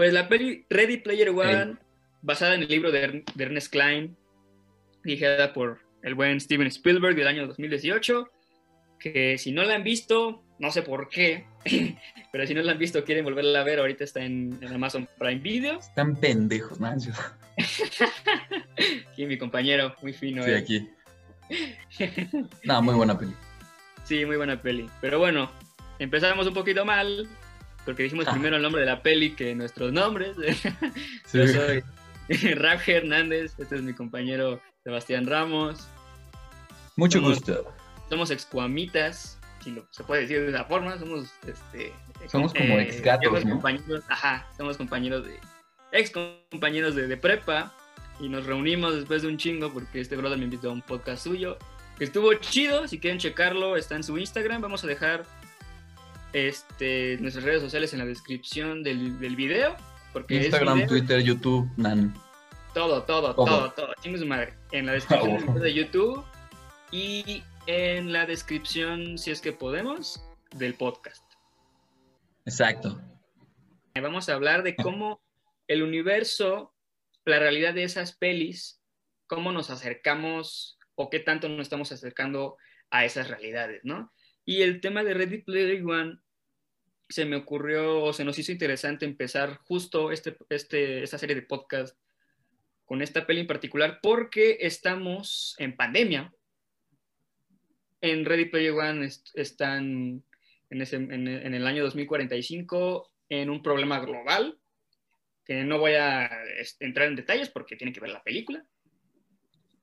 Pues la peli Ready Player One, basada en el libro de, de Ernest Klein, dirigida por el buen Steven Spielberg del año 2018, que si no la han visto, no sé por qué, pero si no la han visto, quieren volverla a ver, ahorita está en, en Amazon Prime Video. Están pendejos, ¿no? aquí mi compañero, muy fino. Sí, eh. aquí. No, muy buena peli. Sí, muy buena peli. Pero bueno, empezamos un poquito mal, porque dijimos Ah. primero el nombre de la peli que nuestros nombres. Sí. Yo soy Raf Hernández, este es mi compañero Sebastián Ramos. Mucho Somos- gusto. Somos excuamitas, si lo, se puede decir de esa forma. Somos, este, Somos como exgatos, viejos ¿no? compañeros, ajá, somos compañeros de, ex compañeros de, de prepa y nos reunimos después de un chingo porque este brother me invitó a un podcast suyo. que Estuvo chido, si quieren checarlo, está en su Instagram. Vamos a dejar este, nuestras redes sociales en la descripción del, del video. Porque Instagram, video. Twitter, YouTube, nan. Todo, todo, Todo. todo, todo. Chingue su madre. En la descripción del Oh. video de YouTube y en la descripción, si es que podemos, del podcast. Exacto. Vamos a hablar de cómo el universo, la realidad de esas pelis, cómo nos acercamos o qué tanto nos estamos acercando a esas realidades, ¿no? Y el tema de Ready Player One se me ocurrió o se nos hizo interesante empezar justo este, este, esta serie de podcast con esta peli en particular porque estamos en pandemia. En Ready Player One est- están en, ese, en, en el año 2045 en un problema global que no voy a entrar en detalles porque tiene que ver la película.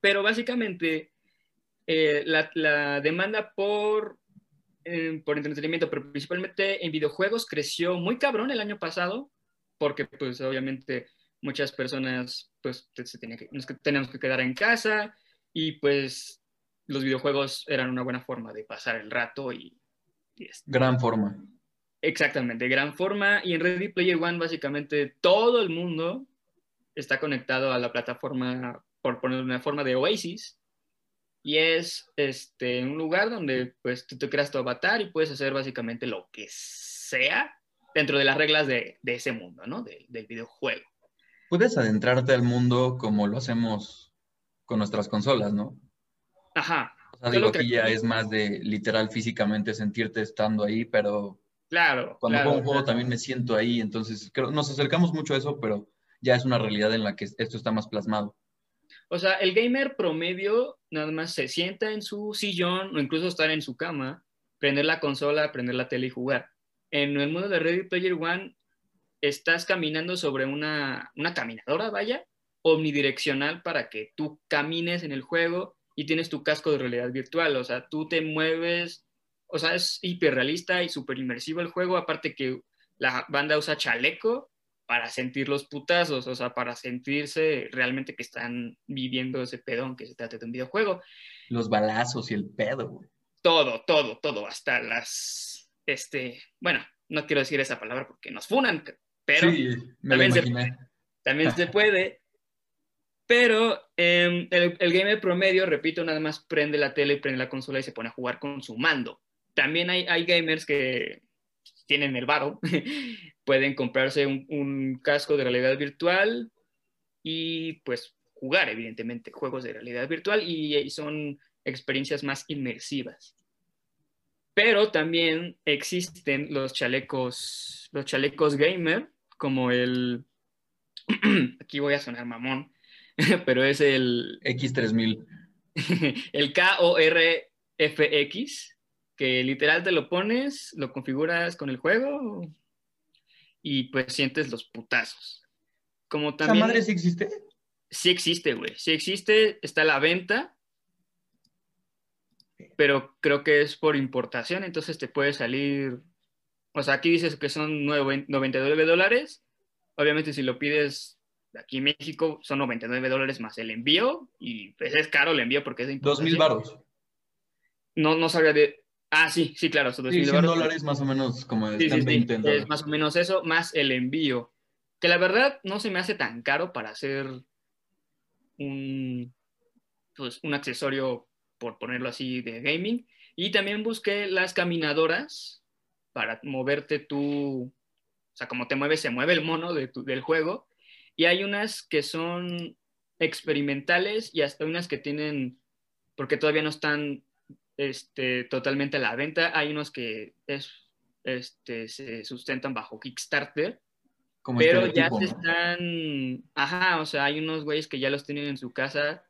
Pero básicamente eh, la, la demanda por, eh, por entretenimiento, pero principalmente en videojuegos, creció muy cabrón el año pasado porque pues obviamente muchas personas pues se tenían que, nos teníamos que quedar en casa y pues los videojuegos eran una buena forma de pasar el rato y, y Gran forma. Exactamente, gran forma. Y en Ready Player One, básicamente todo el mundo está conectado a la plataforma, por poner una forma de Oasis. Y es este, un lugar donde pues, tú te creas tu avatar y puedes hacer básicamente lo que sea dentro de las reglas de, de ese mundo, ¿no? De- del videojuego. Puedes adentrarte al mundo como lo hacemos con nuestras consolas, ¿no? Ajá, O sea, digo, que aquí ya es más de literal físicamente sentirte estando ahí, pero claro. cuando claro, juego un juego claro. también me siento ahí, entonces creo, nos acercamos mucho a eso, pero ya es una realidad en la que esto está más plasmado. O sea, el gamer promedio nada más se sienta en su sillón o incluso estar en su cama, prender la consola, prender la tele y jugar. En el mundo de Ready Player One, estás caminando sobre una, una caminadora, vaya, omnidireccional para que tú camines en el juego y tienes tu casco de realidad virtual. O sea, tú te mueves, o sea, es hiperrealista y súper inmersivo el juego, aparte que la banda usa chaleco para sentir los putazos, o sea, para sentirse realmente que están viviendo ese pedón que se trata de un videojuego. Los balazos y el pedo, güey. Todo, todo, todo, hasta las, este, bueno, no quiero decir esa palabra porque nos funan, pero sí, me también se- también se puede. Pero eh, el, el gamer promedio, repito, nada más prende la tele, prende la consola y se pone a jugar con su mando. También hay, hay gamers que tienen el varo, pueden comprarse un, un casco de realidad virtual y pues jugar, evidentemente, juegos de realidad virtual y, y son experiencias más inmersivas. Pero también existen los chalecos, los chalecos gamer, como el, aquí voy a sonar mamón, pero es el, X3000. el KORFX, que literal te lo pones, lo configuras con el juego y pues sientes los putazos. Como ¿Esa también madre sí existe? sí existe, güey, sí existe, está a la venta, pero creo que es por importación, entonces te puede salir, o sea, aquí dices que son 9 99 dólares, obviamente si lo pides aquí en México son 99 dólares más el envío y pues es caro el envío porque es de importación. varos. No, no sabía de... Ah, sí, sí, claro, son Sí, 2.000 100 varos. dólares más o menos como Sí, están sí, sí, 20 en es más o menos eso, más el envío. Que la verdad no se me hace tan caro para hacer un, pues, un accesorio, por ponerlo así, de gaming. Y también busqué las caminadoras para moverte tú sea, como te mueves, se mueve el mono de del juego. Y hay unas que son experimentales y hasta unas que tienen, porque todavía no están este, totalmente a la venta. Hay unos que es, este, se sustentan bajo Kickstarter. pero ya se están, ajá, o sea, hay unos güeyes que ya los tienen en su casa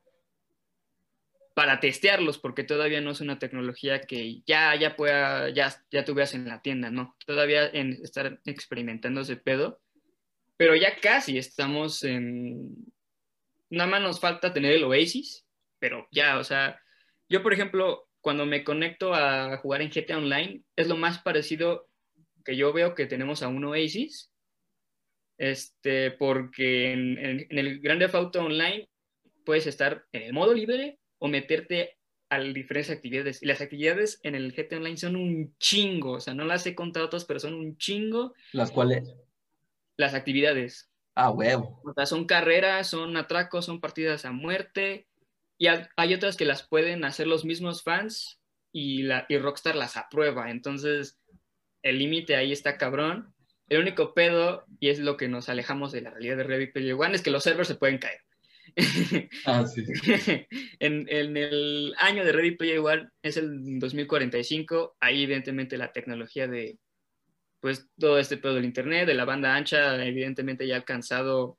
para testearlos, porque todavía no es una tecnología que ya, ya pueda, ya, ya tú veas en la tienda, ¿no? Todavía en estar experimentando ese pedo, pero ya casi estamos en, nada más nos falta tener el Oasis, pero ya, o sea, yo por ejemplo, cuando me conecto a jugar en GTA Online, es lo más parecido que yo veo que tenemos a un Oasis, este, porque en, en, en el Grand Theft Auto Online puedes estar en el modo libre o meterte a diferentes actividades. Y las actividades en el GT Online son un chingo, o sea, no las he contado todas, pero son un chingo. ¿Las cuales? Las actividades. Ah, huevo. O sea, son carreras, son atracos, son partidas a muerte. Y hay otras que las pueden hacer los mismos fans y, la, y Rockstar las aprueba. Entonces, el límite ahí está cabrón. El único pedo, y es lo que nos alejamos de la realidad de Ready Player One, es que los servers se pueden caer. Ah, sí. en, en, el año de Ready Player One es el 2045. Ahí, evidentemente, la tecnología de pues todo este pedo del internet, de la banda ancha, evidentemente ya ha alcanzado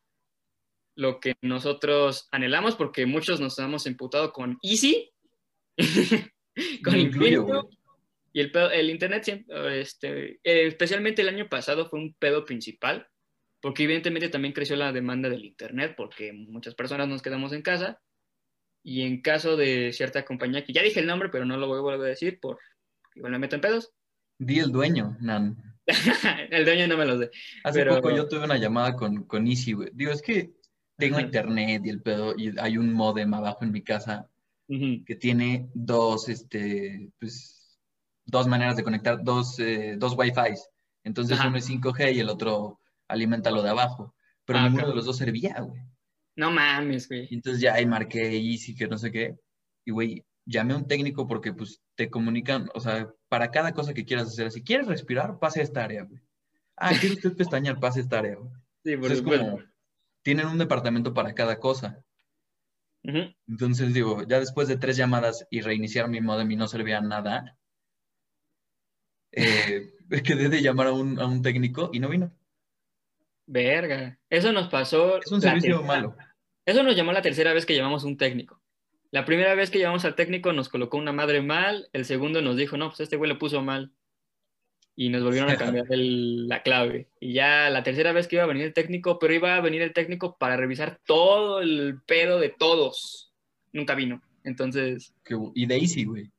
lo que nosotros anhelamos, porque muchos nos hemos imputado con Easy, con Infinito, y el, pedo, el internet, este, especialmente el año pasado, fue un pedo principal porque evidentemente también creció la demanda del Internet, porque muchas personas nos quedamos en casa, y en caso de cierta compañía, que ya dije el nombre, pero no lo voy a volver a decir, por igual me meto en pedos. Di el dueño, Nan. el dueño no me lo sé. Hace poco yo tuve una llamada con, con Easy, güey. Digo, es que tengo internet y el pedo, y hay un modem abajo en mi casa que tiene dos, este, pues, dos maneras de conectar, dos, eh, dos Wi-Fi. Entonces uno es 5G y el otro alimenta lo de abajo. Pero ah, ninguno de los dos servía, güey. No mames, güey. Entonces ya ahí marqué Easy, que no sé qué. Y, güey, llamé a un técnico porque, pues, te comunican, o sea, para cada cosa que quieras hacer. Si quieres respirar, pase a esta área, güey. Ah, ¿quiere usted pestañear? Pase a esta área, güey. Sí, por es como, tienen un departamento para cada cosa. Entonces, digo, ya después de tres llamadas y reiniciar mi modem y no servía nada, eh, quedé de llamar a un, a un técnico y no vino. Verga. Eso nos pasó. Es un servicio malo. Eso nos llamó la tercera vez que llamamos un técnico. La primera vez que llamamos al técnico nos colocó una madre mal. El segundo nos dijo, no, pues este güey lo puso mal. Y nos volvieron a cambiar la clave. Y ya la tercera vez que iba a venir el técnico, pero iba a venir el técnico para revisar todo el pedo de todos. Nunca vino. Entonces. Y de Easy, güey.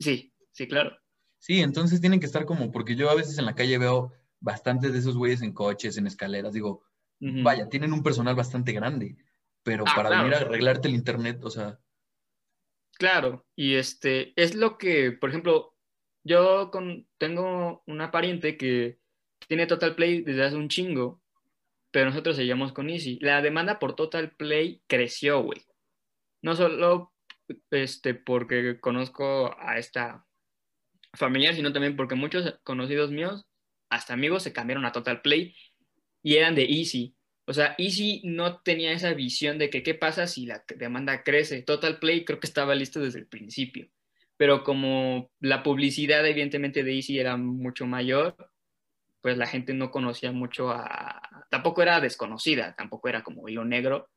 Sí, sí, claro. Sí, entonces tienen que estar como, porque yo a veces en la calle veo bastantes de esos güeyes en coches, en escaleras, digo, vaya, tienen un personal bastante grande, pero ah, para venir a arreglarte el internet, o sea. Claro, y este, es lo que, por ejemplo, yo con, tengo una pariente que tiene Total Play desde hace un chingo, pero nosotros seguimos con Easy. La demanda por Total Play creció, güey. No solo este, porque conozco a esta familiar, sino también porque muchos conocidos míos hasta amigos se cambiaron a Total Play y eran de Easy. O sea, Easy no tenía esa visión de que qué pasa si la demanda crece. Total Play creo que estaba listo desde el principio. Pero como la publicidad evidentemente de Easy era mucho mayor, pues la gente no conocía mucho a... Tampoco era desconocida, tampoco era como hilo negro,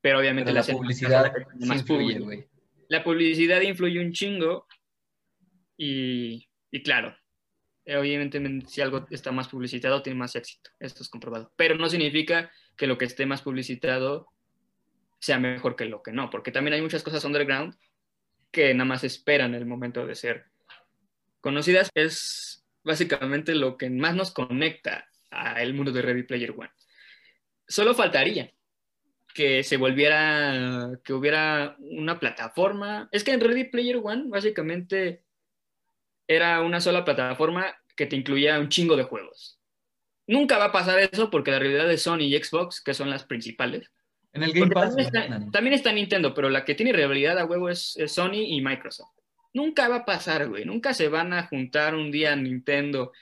pero obviamente la, publicidad más influye, La publicidad influye un chingo y, y claro, obviamente si algo está más publicitado tiene más éxito, esto es comprobado, pero no significa que lo que esté más publicitado sea mejor que lo que no, porque también hay muchas cosas underground que nada más esperan el momento de ser conocidas. Es básicamente lo que más nos conecta al mundo de Ready Player One. Solo faltaría que se volviera, que hubiera una plataforma. Es que en Ready Player One básicamente era una sola plataforma que te incluía un chingo de juegos. Nunca va a pasar eso porque la realidad de Sony y Xbox, que son las principales. En el Game Pass. También está, Nintendo, pero la que tiene realidad a huevo es, Sony y Microsoft. Nunca va a pasar, güey. Nunca se van a juntar un día Nintendo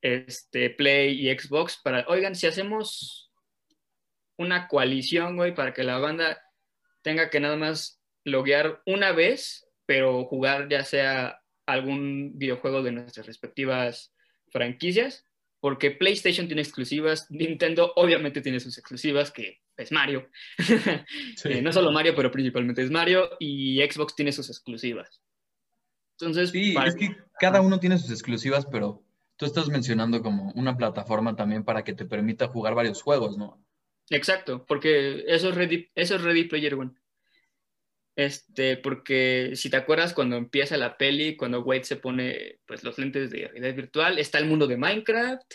este, Play y Xbox para, oigan, si hacemos una coalición, güey, para que la banda tenga que nada más loguear una vez, pero jugar ya sea algún videojuego de nuestras respectivas franquicias, porque PlayStation tiene exclusivas, Nintendo obviamente tiene sus exclusivas, que es Mario. Eh, no solo Mario, pero principalmente es Mario, y Xbox tiene sus exclusivas. Entonces, sí, es que cada uno tiene sus exclusivas, pero tú estás mencionando como una plataforma también para que te permita jugar varios juegos, ¿no? Exacto, porque eso es Ready, eso es Ready Player One. Este, porque si te acuerdas cuando empieza la peli, cuando Wade se pone pues los lentes de realidad virtual, está el mundo de Minecraft,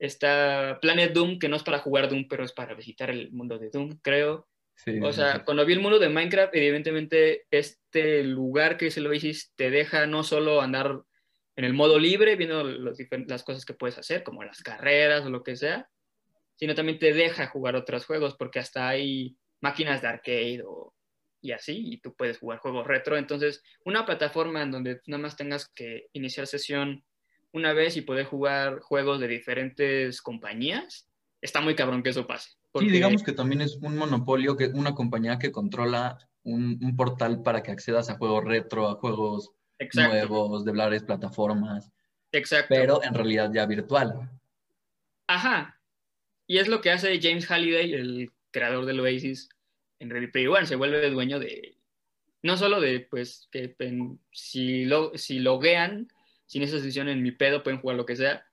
está Planet Doom, que no es para jugar Doom, pero es para visitar el mundo de Doom, creo. o sea, cuando vi el mundo de Minecraft, evidentemente este lugar que es el Oasis te deja no solo andar en el modo libre, viendo las cosas que puedes hacer, como las carreras o lo que sea, sino también te deja jugar otros juegos, porque hasta hay máquinas de arcade o, y así, y tú puedes jugar juegos retro. Entonces, una plataforma en donde nada más tengas que iniciar sesión una vez y poder jugar juegos de diferentes compañías, está muy cabrón que eso pase. Sí, digamos que también es un monopolio, que una compañía que controla un, un portal para que accedas a juegos retro, a juegos nuevos, de varias plataformas. Exacto. Pero en realidad ya virtual. Ajá. Y es lo que hace James Halliday, el creador del Oasis, en Ready Player One. Se vuelve dueño de, no solo de, pues, que si, lo, si loguean, sin esa decisión en mi pedo, pueden jugar lo que sea.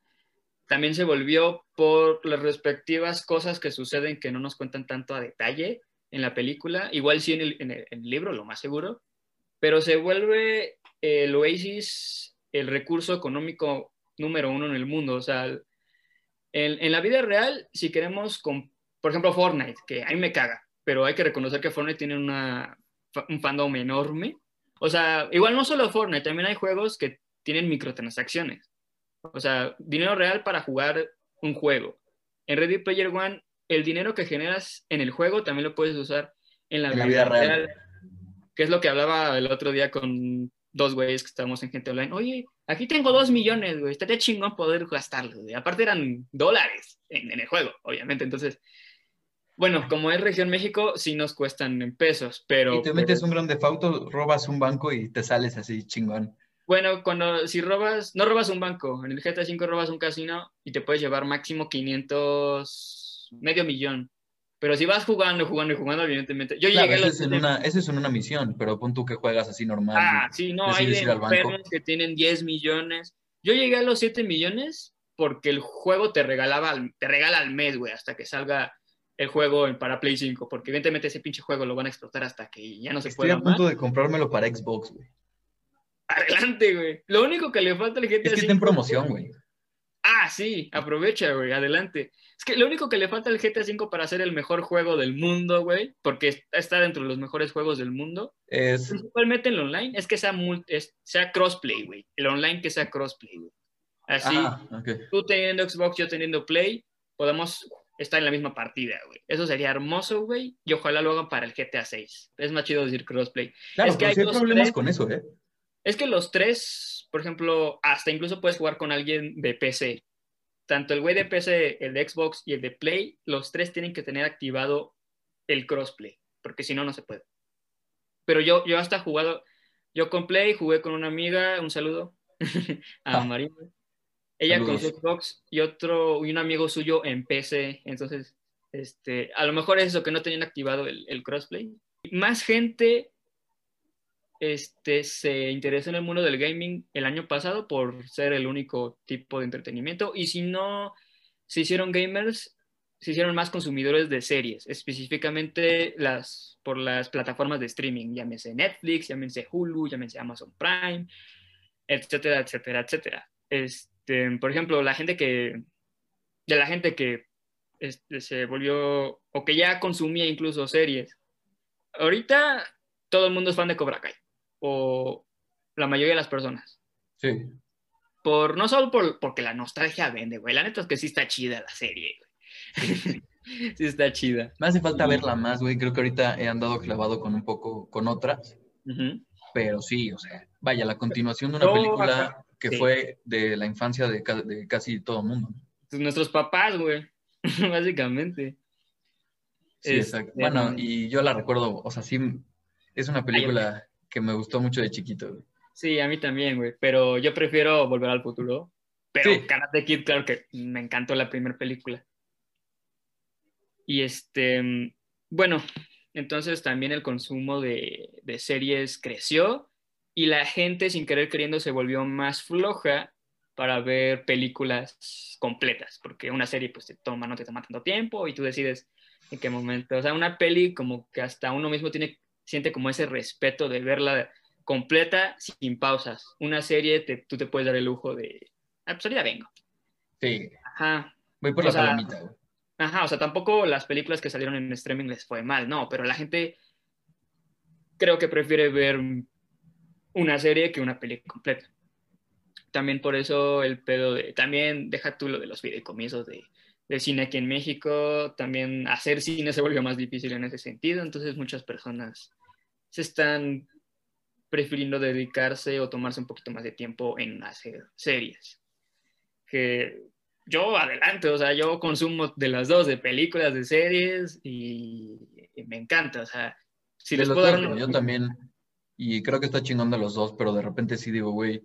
También se volvió por las respectivas cosas que suceden que no nos cuentan tanto a detalle en la película. Igual sí en el, libro, lo más seguro. Pero se vuelve el Oasis el recurso económico número uno en el mundo. O sea, en, en la vida real, si queremos, con, por ejemplo, Fortnite, que a mí me caga, pero hay que reconocer que Fortnite tiene un fandom enorme. O sea, igual no solo Fortnite, también hay juegos que tienen microtransacciones. O sea, dinero real para jugar un juego. En Ready Player One, el dinero que generas en el juego también lo puedes usar en la, vida, real. real. Que es lo que hablaba el otro día con dos güeyes que estábamos en gente online, oye, aquí tengo dos millones, güey, estaría chingón poder gastarlos, güey. Aparte eran dólares en, el juego, obviamente, entonces, bueno, como es región México, sí nos cuestan en pesos, pero... Y te metes un gran defauto, robas un banco y te sales así chingón. Bueno, cuando, si robas, no robas un banco, en el GTA V robas un casino y te puedes llevar máximo 500, medio millón. Pero si vas jugando, jugando y jugando, evidentemente. Yo llegué a los... es una, es en una misión, pero pon tú que juegas así normal. Ah, sí, no, hay enfermos que tienen 10 millones. Yo llegué a los 7 millones porque el juego te regalaba, te regala al mes, güey, hasta que salga el juego para Play 5, porque evidentemente ese pinche juego lo van a explotar hasta que ya no se pueda. Estoy a punto de comprármelo para Xbox, güey. Adelante, güey. Lo único que le falta al GTA Es que está en promoción, güey. Ah, sí, aprovecha, güey, adelante. Es que lo único que le falta al GTA V para ser el mejor juego del mundo, güey, porque está dentro de los mejores juegos del mundo, es... principalmente el online, es que sea, sea crossplay, güey. El online que sea crossplay, güey. Así, ah, tú teniendo Xbox, yo teniendo Play, podemos estar en la misma partida, güey. Eso sería hermoso, güey, y ojalá lo hagan para el GTA 6. Es más chido decir crossplay. Claro, es que hay, problemas con eso, ¿eh? Es que los tres, por ejemplo, hasta incluso puedes jugar con alguien de PC. Tanto el güey de PC, el de Xbox y el de Play, los tres tienen que tener activado el crossplay, porque si no, no se puede. Pero yo, yo hasta jugado, yo con Play jugué con una amiga, un saludo a ah. María. Ella con su Xbox y otro, y un amigo suyo en PC. Entonces, este, a lo mejor es eso que no tenían activado el, el crossplay. Más gente este, se interesó en el mundo del gaming el año pasado por ser el único tipo de entretenimiento. Y si no se hicieron gamers, se hicieron más consumidores de series, específicamente las, por las plataformas de streaming, llámese Netflix, llámese Hulu, llámese Amazon Prime, etcétera, etcétera, etcétera. Este, por ejemplo, la gente que, de la gente que este, se volvió, o que ya consumía incluso series, ahorita todo el mundo es fan de Cobra Kai o la mayoría de las personas. Sí. Por, no solo por, porque la nostalgia vende, güey. La neta es que sí está chida la serie, güey. sí está chida. Me hace falta verla más, güey. Creo que ahorita he andado clavado con un poco, con otras. Pero sí, o sea, vaya, la continuación de una película que fue de la infancia de, casi todo el mundo. Pues nuestros papás, güey, básicamente. Sí, exacto. Bueno, y yo la recuerdo, o sea, sí, es una película que me gustó mucho de chiquito, güey. Sí, a mí también, güey, pero yo prefiero Volver al Futuro. Pero Karate Kid, claro que me encantó la primera película. Y este, bueno, entonces también el consumo de, de series creció y la gente sin querer queriendo se volvió más floja para ver películas completas, porque una serie pues te toma, no te toma tanto tiempo y tú decides en qué momento. O sea, una peli como que hasta uno mismo tiene, siente como ese respeto de verla completa sin pausas. Una serie tú te puedes dar el lujo de, ah, pues ahorita vengo. Sí. Ajá. Voy por la palomita. Ajá, o sea, tampoco las películas que salieron en streaming les fue mal, no, pero la gente creo que prefiere ver una serie que una película completa. También por eso el pedo de, también deja tú lo de los videocomienzos de, de cine aquí en México, también hacer cine se volvió más difícil en ese sentido, entonces muchas personas se están prefiriendo dedicarse o tomarse un poquito más de tiempo en hacer series. Que yo adelante, o sea, yo consumo de las dos, de películas, de series, y, me encanta, o sea, si les puedo dar Yo también y creo que está chingón de los dos, pero de repente sí digo, güey,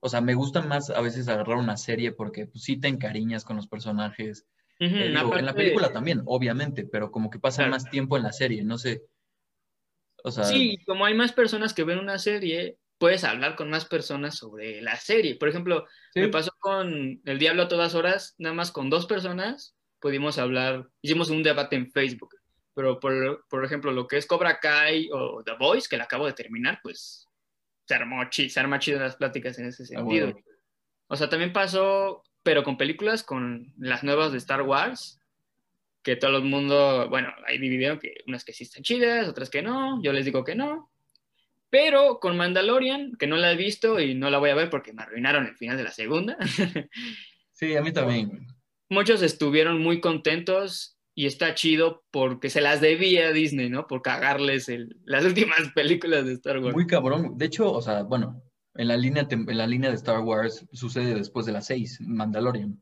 o sea, me gusta más a veces agarrar una serie porque pues, sí te encariñas con los personajes. Eh, en la película también, obviamente, pero como que pasa más tiempo en la serie, no sé. O sea, sí, como hay más personas que ven una serie, puedes hablar con más personas sobre la serie. Por ejemplo, me pasó con El Diablo a todas horas, nada más con dos personas pudimos hablar, hicimos un debate en Facebook pero por, por, ejemplo, lo que es Cobra Kai o The Voice, que la acabo de terminar, pues se armó chido, se arma chido las pláticas en ese ah, sentido. O sea, también pasó, pero con películas, con las nuevas de Star Wars, que todo el mundo, bueno, ahí dividieron que unas que sí están chidas, otras que no, yo les digo que no. Pero con Mandalorian, que no la he visto y no la voy a ver porque me arruinaron el final de la segunda. sí, a mí también. Muchos estuvieron muy contentos y está chido porque se las debía a Disney, ¿no? Por cagarles las últimas películas de Star Wars. Muy cabrón. De hecho, o sea, bueno, en la línea, en la línea de Star Wars sucede después de las seis, Mandalorian.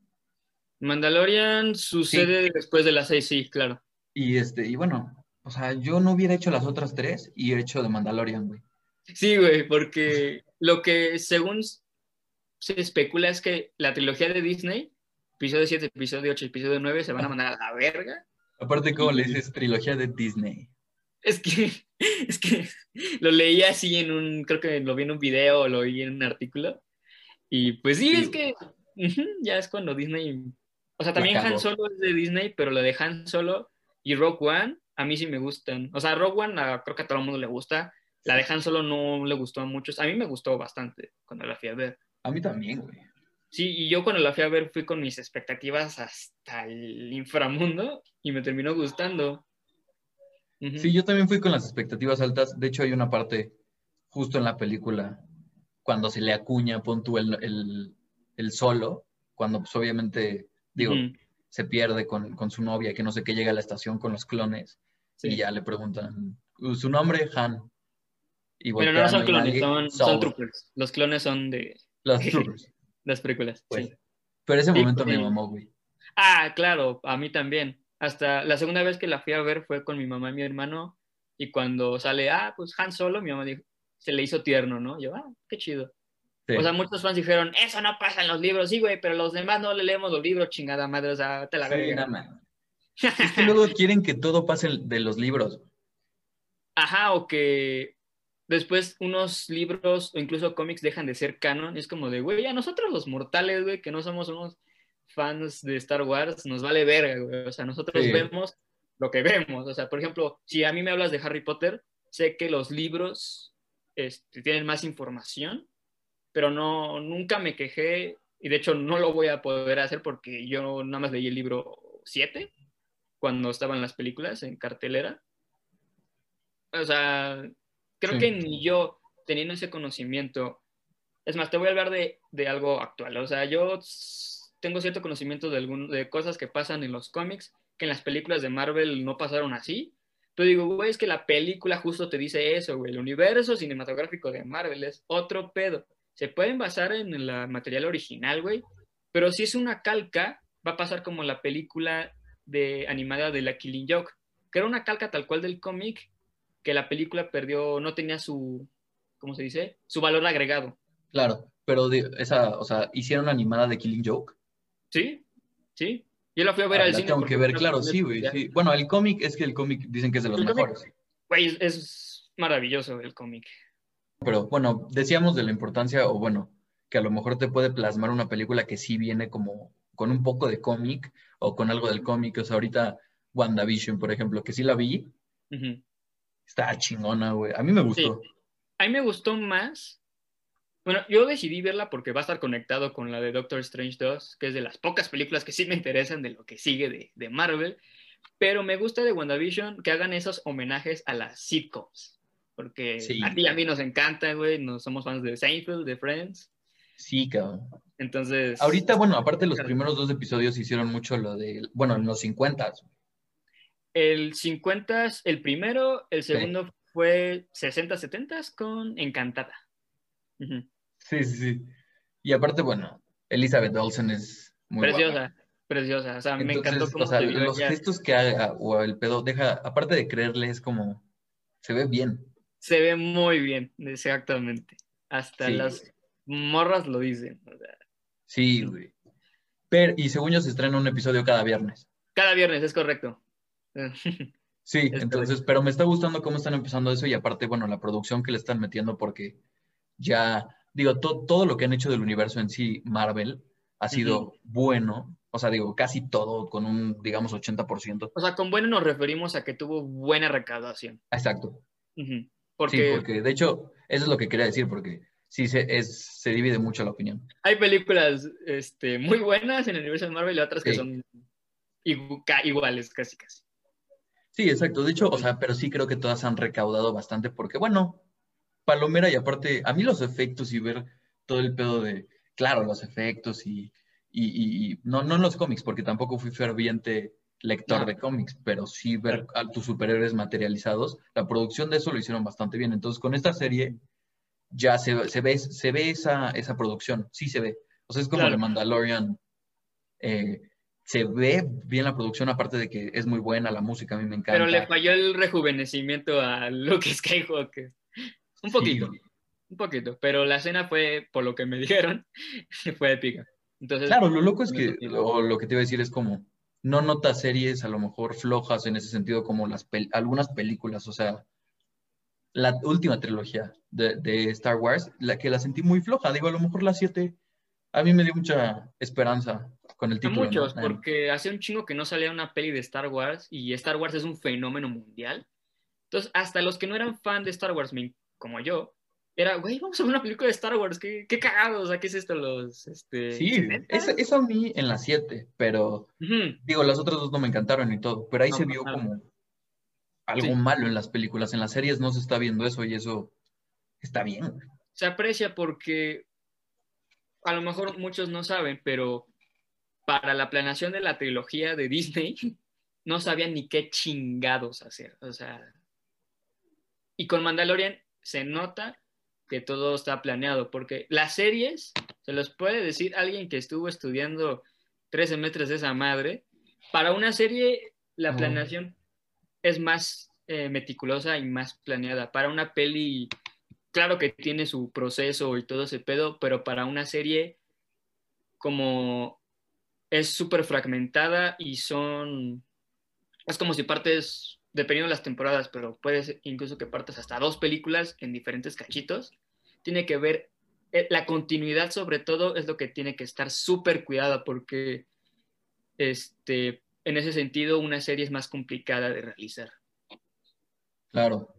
Mandalorian sucede después de las seis, sí, claro. Y este, y bueno, o sea, yo no hubiera hecho las otras tres y he hecho de Mandalorian, güey. Sí, güey, porque lo que según se especula es que la trilogía de Disney episodio 7, episodio 8, episodio 9 se van a mandar a la verga. Aparte, ¿cómo le dices trilogía de Disney? Es que, es que lo leí así en un, creo que lo vi en un video o lo vi en un artículo. Y pues sí, es que ya es cuando Disney. O sea, también Han Solo es de Disney, pero lo de Han Solo y Rogue One, a mí sí me gustan. O sea, Rogue One creo que a todo el mundo le gusta. La de Han Solo no le gustó a muchos. A mí me gustó bastante cuando la fui a ver. A mí también, güey. Sí, y yo cuando la fui a ver fui con mis expectativas hasta el inframundo y me terminó gustando. Sí, yo también fui con las expectativas altas. De hecho, hay una parte justo en la película cuando se le acuña, pon tú el, solo, cuando pues obviamente, digo, se pierde con, su novia, que no sé qué, llega a la estación con los clones y ya le preguntan, ¿su nombre? Han. Y Pero no son clones, son, son, troopers. Los clones son de... Los troopers. Las películas. Pues, sí. Pero ese momento me mamó, güey. Ah, claro, a mí también. Hasta la segunda vez que la fui a ver fue con mi mamá y mi hermano. Y cuando sale, ah, pues Han Solo, mi mamá dijo, se le hizo tierno, ¿no? Yo, ah, qué chido. O sea, muchos fans dijeron, eso no pasa en los libros, sí, güey, pero los demás no le leemos los libros, chingada madre, o sea, te la sí, es que luego quieren que todo pase de los libros. Ajá, o que después unos libros o incluso cómics dejan de ser canon. es como de, güey, a nosotros los mortales, güey, que no somos unos fans de Star Wars, nos vale verga, güey. O sea, nosotros vemos lo que vemos. O sea, por ejemplo, si a mí me hablas de Harry Potter, sé que los libros este, tienen más información, pero no, nunca me quejé y de hecho no lo voy a poder hacer porque yo nada más leí el libro 7 cuando estaban las películas en cartelera. O sea, Creo que ni yo, teniendo ese conocimiento, es más, te voy a hablar de, de algo actual. O sea, yo tengo cierto conocimiento de, algún, de cosas que pasan en los cómics, que en las películas de Marvel no pasaron así. Pero digo, güey, es que la película justo te dice eso, güey. El universo cinematográfico de Marvel es otro pedo. Se pueden basar en el material original, güey, pero si es una calca, va a pasar como la película de animada de la Killing Joke, que era una calca tal cual del cómic, que la película perdió, no tenía su, ¿cómo se dice? Su valor agregado. Claro, pero de, esa, o sea, hicieron animada de Killing Joke. Sí, sí. Yo la fui a ver ah, al cine. Tengo que ver, claro, sí, güey. Sí. Bueno, el cómic es que el cómic dicen que es de los mejores. Güey, es maravilloso el cómic. Pero bueno, decíamos de la importancia, o bueno, que a lo mejor te puede plasmar una película que sí viene como con un poco de cómic o con algo del cómic. O sea, ahorita WandaVision, por ejemplo, que sí la vi. Está chingona, güey. A mí me gustó. A mí me gustó más. Bueno, yo decidí verla porque va a estar conectado con la de Doctor Strange 2, que es de las pocas películas que sí me interesan de lo que sigue de, de Marvel. Pero me gusta de WandaVision que hagan esos homenajes a las sitcoms. Porque a ti y a mí nos encanta, güey. No somos fans de Seinfeld, de Friends. Sí, cabrón. Entonces. Ahorita, bueno, aparte los primeros dos episodios hicieron mucho lo de. Bueno, en los 50. El 50, el primero, el segundo fue 60, 70 con Encantada. Sí, sí, sí. Y aparte, bueno, Elizabeth Olsen es muy Preciosa, preciosa. O sea, me encantó cómo o sea, los gestos que haga o el pedo deja, aparte de creerle, es como. Se ve bien. Se ve muy bien, exactamente. Hasta las morras lo dicen. Sí, güey. Pero, y según yo se estrena un episodio cada viernes. Cada viernes, es correcto. sí, entonces, pero me está gustando cómo están empezando eso y aparte, bueno, la producción que le están metiendo porque ya, digo, todo lo que han hecho del universo en sí, Marvel, ha sido bueno. O sea, digo, casi todo con un, digamos, 80%. O sea, con bueno nos referimos a que tuvo buena recaudación. Exacto. Porque... Sí, porque de hecho, eso es lo que quería decir, porque sí se, es, se divide mucho la opinión. Hay películas este, muy buenas en el universo de Marvel y otras que son iguales, casi casi. Sí, exacto. De hecho, o sea, pero sí creo que todas han recaudado bastante porque, bueno, Palomera y aparte, a mí los efectos y ver todo el pedo de, claro, los efectos y, y, no, no en los cómics, porque tampoco fui ferviente lector de cómics, pero sí ver a tus superhéroes materializados, la producción de eso lo hicieron bastante bien. Entonces, con esta serie ya se, se, ve, se ve esa, esa producción, sí se ve. O sea, es como el Mandalorian. Eh, se ve bien la producción, aparte de que es muy buena la música, a mí me encanta. Pero le falló el rejuvenecimiento a Luke Skywalker. Un poquito, un poquito. Pero la escena fue, por lo que me dijeron, fue épica. Entonces, claro, lo loco es que, lo, lo que te iba a decir es como, no notas series a lo mejor flojas en ese sentido como las algunas películas, o sea, la última trilogía de, Star Wars, la que la sentí muy floja. Digo, a lo mejor la 7 a mí me dio mucha esperanza con el título. A muchos, porque hace un chingo que no salía una peli de Star Wars y Star Wars es un fenómeno mundial. Entonces, hasta los que no eran fan de Star Wars, como yo, era, güey, vamos a ver una película de Star Wars, qué, qué cagado, o sea, ¿qué es esto? Los, este, sí, eso, a mí en la 7, pero, digo, las otras dos no me encantaron y todo, pero ahí se vio como algo malo en las películas. En las series no se está viendo eso y eso está bien. Se aprecia porque a lo mejor muchos no saben, pero para la planeación de la trilogía de Disney no sabían ni qué chingados hacer. O sea, y con Mandalorian se nota que todo está planeado, porque las series, se los puede decir alguien que estuvo estudiando 13 metros de esa madre, para una serie la planeación es más eh, meticulosa y más planeada. Para una peli, claro que tiene su proceso y todo ese pedo, pero para una serie, como es súper fragmentada y son. Es como si partes, dependiendo de las temporadas, pero puedes incluso que partas hasta dos películas en diferentes cachitos. Tiene que ver. Eh, la continuidad, sobre todo, es lo que tiene que estar súper cuidada porque este, en ese sentido, una serie es más complicada de realizar. Claro.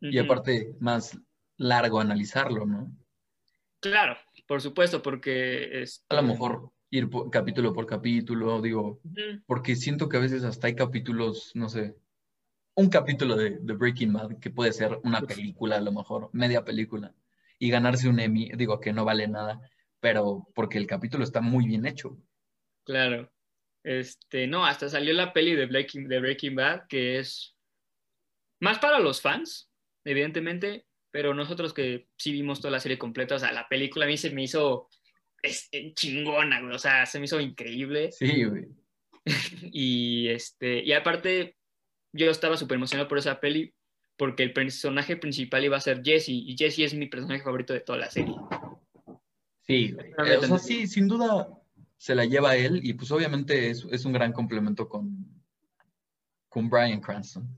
Y aparte, más largo analizarlo, ¿no? Claro, por supuesto, porque... es A lo mejor ir capítulo por capítulo, digo, porque siento que a veces hasta hay capítulos, no sé, un capítulo de, Breaking Bad que puede ser una película, a lo mejor, media película, y ganarse un Emmy, digo que no vale nada, pero porque el capítulo está muy bien hecho. Claro. Este, no, hasta salió la peli de Breaking, de Breaking Bad, que es más para los fans, evidentemente, pero nosotros que sí vimos toda la serie completa, o sea, la película a mí se me hizo es, chingona, güey, o sea, se me hizo increíble. Sí, güey. y, este, y aparte, yo estaba súper emocionado por esa peli porque el personaje principal iba a ser Jesse y Jesse es mi personaje favorito de toda la serie. Sí, eh, o sea, sí, sin duda se la lleva él y pues obviamente es, es un gran complemento con, con Brian Cranston.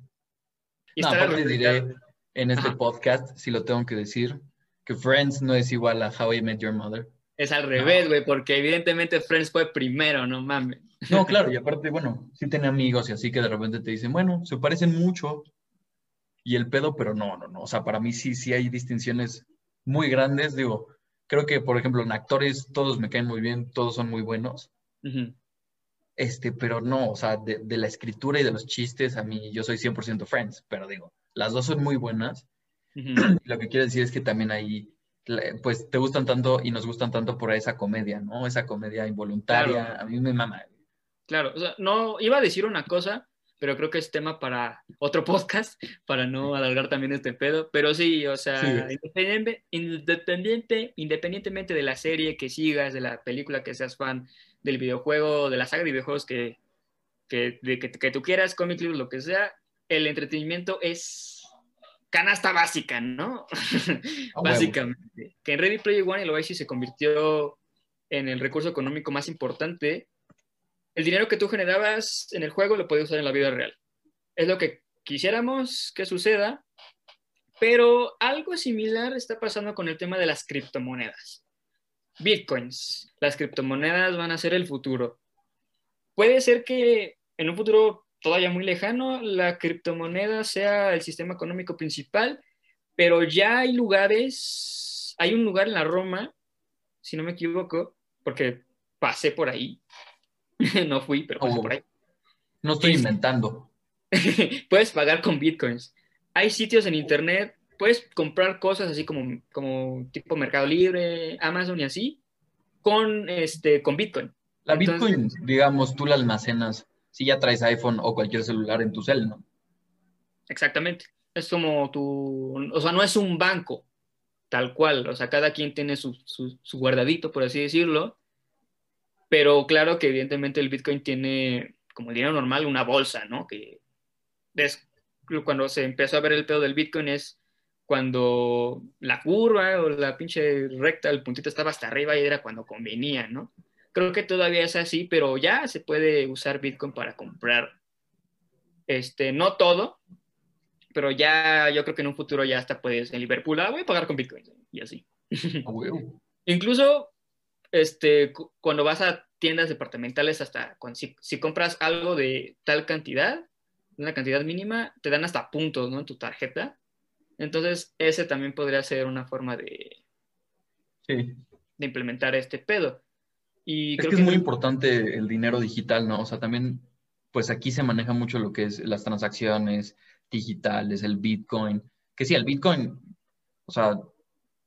Y no, aparte diré en este podcast, si lo tengo que decir, que Friends no es igual a How I Met Your Mother. Es al revés, güey, porque evidentemente Friends fue primero, no mames. No, claro, y aparte, bueno, sí tiene amigos y así que de repente te dicen, bueno, se parecen mucho y el pedo, pero no, no, no. O sea, para mí sí, sí hay distinciones muy grandes. Digo, creo que, por ejemplo, en actores todos me caen muy bien, todos son muy buenos. Este, pero no, o sea, de, la escritura y de los chistes, a mí yo soy 100% Friends, pero digo, las dos son muy buenas. Lo que quiero decir es que también ahí, pues te gustan tanto y nos gustan tanto por esa comedia, ¿no? Esa comedia involuntaria, a mí me mama. Claro, o sea, no, iba a decir una cosa, pero creo que es tema para otro podcast, para no alargar también este pedo. Pero sí, o sea, independiente, independientemente de la serie que sigas, de la película que seas fan, del videojuego, de la saga de videojuegos que, que, que, tú quieras, comic lo que sea, el entretenimiento es canasta básica, ¿no? Básicamente. Que en Ready Player One el Oasis se convirtió en el recurso económico más importante el dinero que tú generabas en el juego lo puedes usar en la vida real. Es lo que quisiéramos que suceda, pero algo similar está pasando con el tema de las criptomonedas. Bitcoins, las criptomonedas van a ser el futuro. Puede ser que en un futuro todavía muy lejano la criptomoneda sea el sistema económico principal, pero ya hay lugares, hay un lugar en la Roma, si no me equivoco, porque pasé por ahí, no fui, pero oh, por ahí. No estoy inventando. puedes pagar con bitcoins. Hay sitios en internet, puedes comprar cosas así como, como tipo Mercado Libre, Amazon y así, con, este, con bitcoin. La bitcoin, digamos, tú la almacenas si ya traes iPhone o cualquier celular en tu cel, ¿no? Exactamente. Es como tu, o sea, no es un banco, tal cual. O sea, cada quien tiene su, su guardadito, por así decirlo, pero claro que evidentemente el Bitcoin tiene, como el dinero normal, una bolsa, ¿no? Que es, cuando se empezó a ver el pedo del Bitcoin es cuando la curva o la pinche recta, el puntito estaba hasta arriba y era cuando convenía, ¿no? Creo que todavía es así, pero ya se puede usar Bitcoin para comprar, este, no todo, pero ya yo creo que en un futuro ya hasta puedes en Liverpool, ah, voy a pagar con Bitcoin y así. Incluso este, cuando vas a tiendas departamentales, hasta si, compras algo de tal cantidad, una cantidad mínima, te dan hasta puntos, ¿no? En tu tarjeta. Entonces, ese también podría ser una forma de, de implementar este pedo. Y es que, es muy importante el dinero digital, ¿no? O sea, también, pues aquí se maneja mucho lo que es las transacciones digitales, el Bitcoin. Que sí, el Bitcoin, o sea,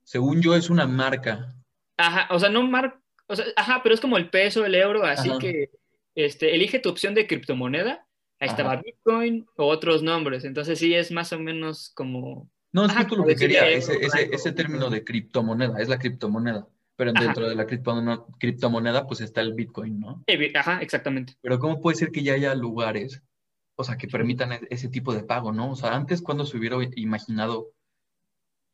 según yo es una marca Ajá, o sea, no mar... o sea, ajá, pero es como el peso, el euro, así que este, elige tu opción de criptomoneda. Ahí estaba Bitcoin o otros nombres. Entonces sí es más o menos como. No, es justo lo que quería, ese, ese, ese, término de criptomoneda, es la criptomoneda. Pero dentro de la criptomoneda, pues está el Bitcoin, ¿no? Ajá, exactamente. Pero ¿cómo puede ser que ya haya lugares, o sea, que permitan e, ese tipo de pago, ¿no? O sea, antes cuando se hubiera imaginado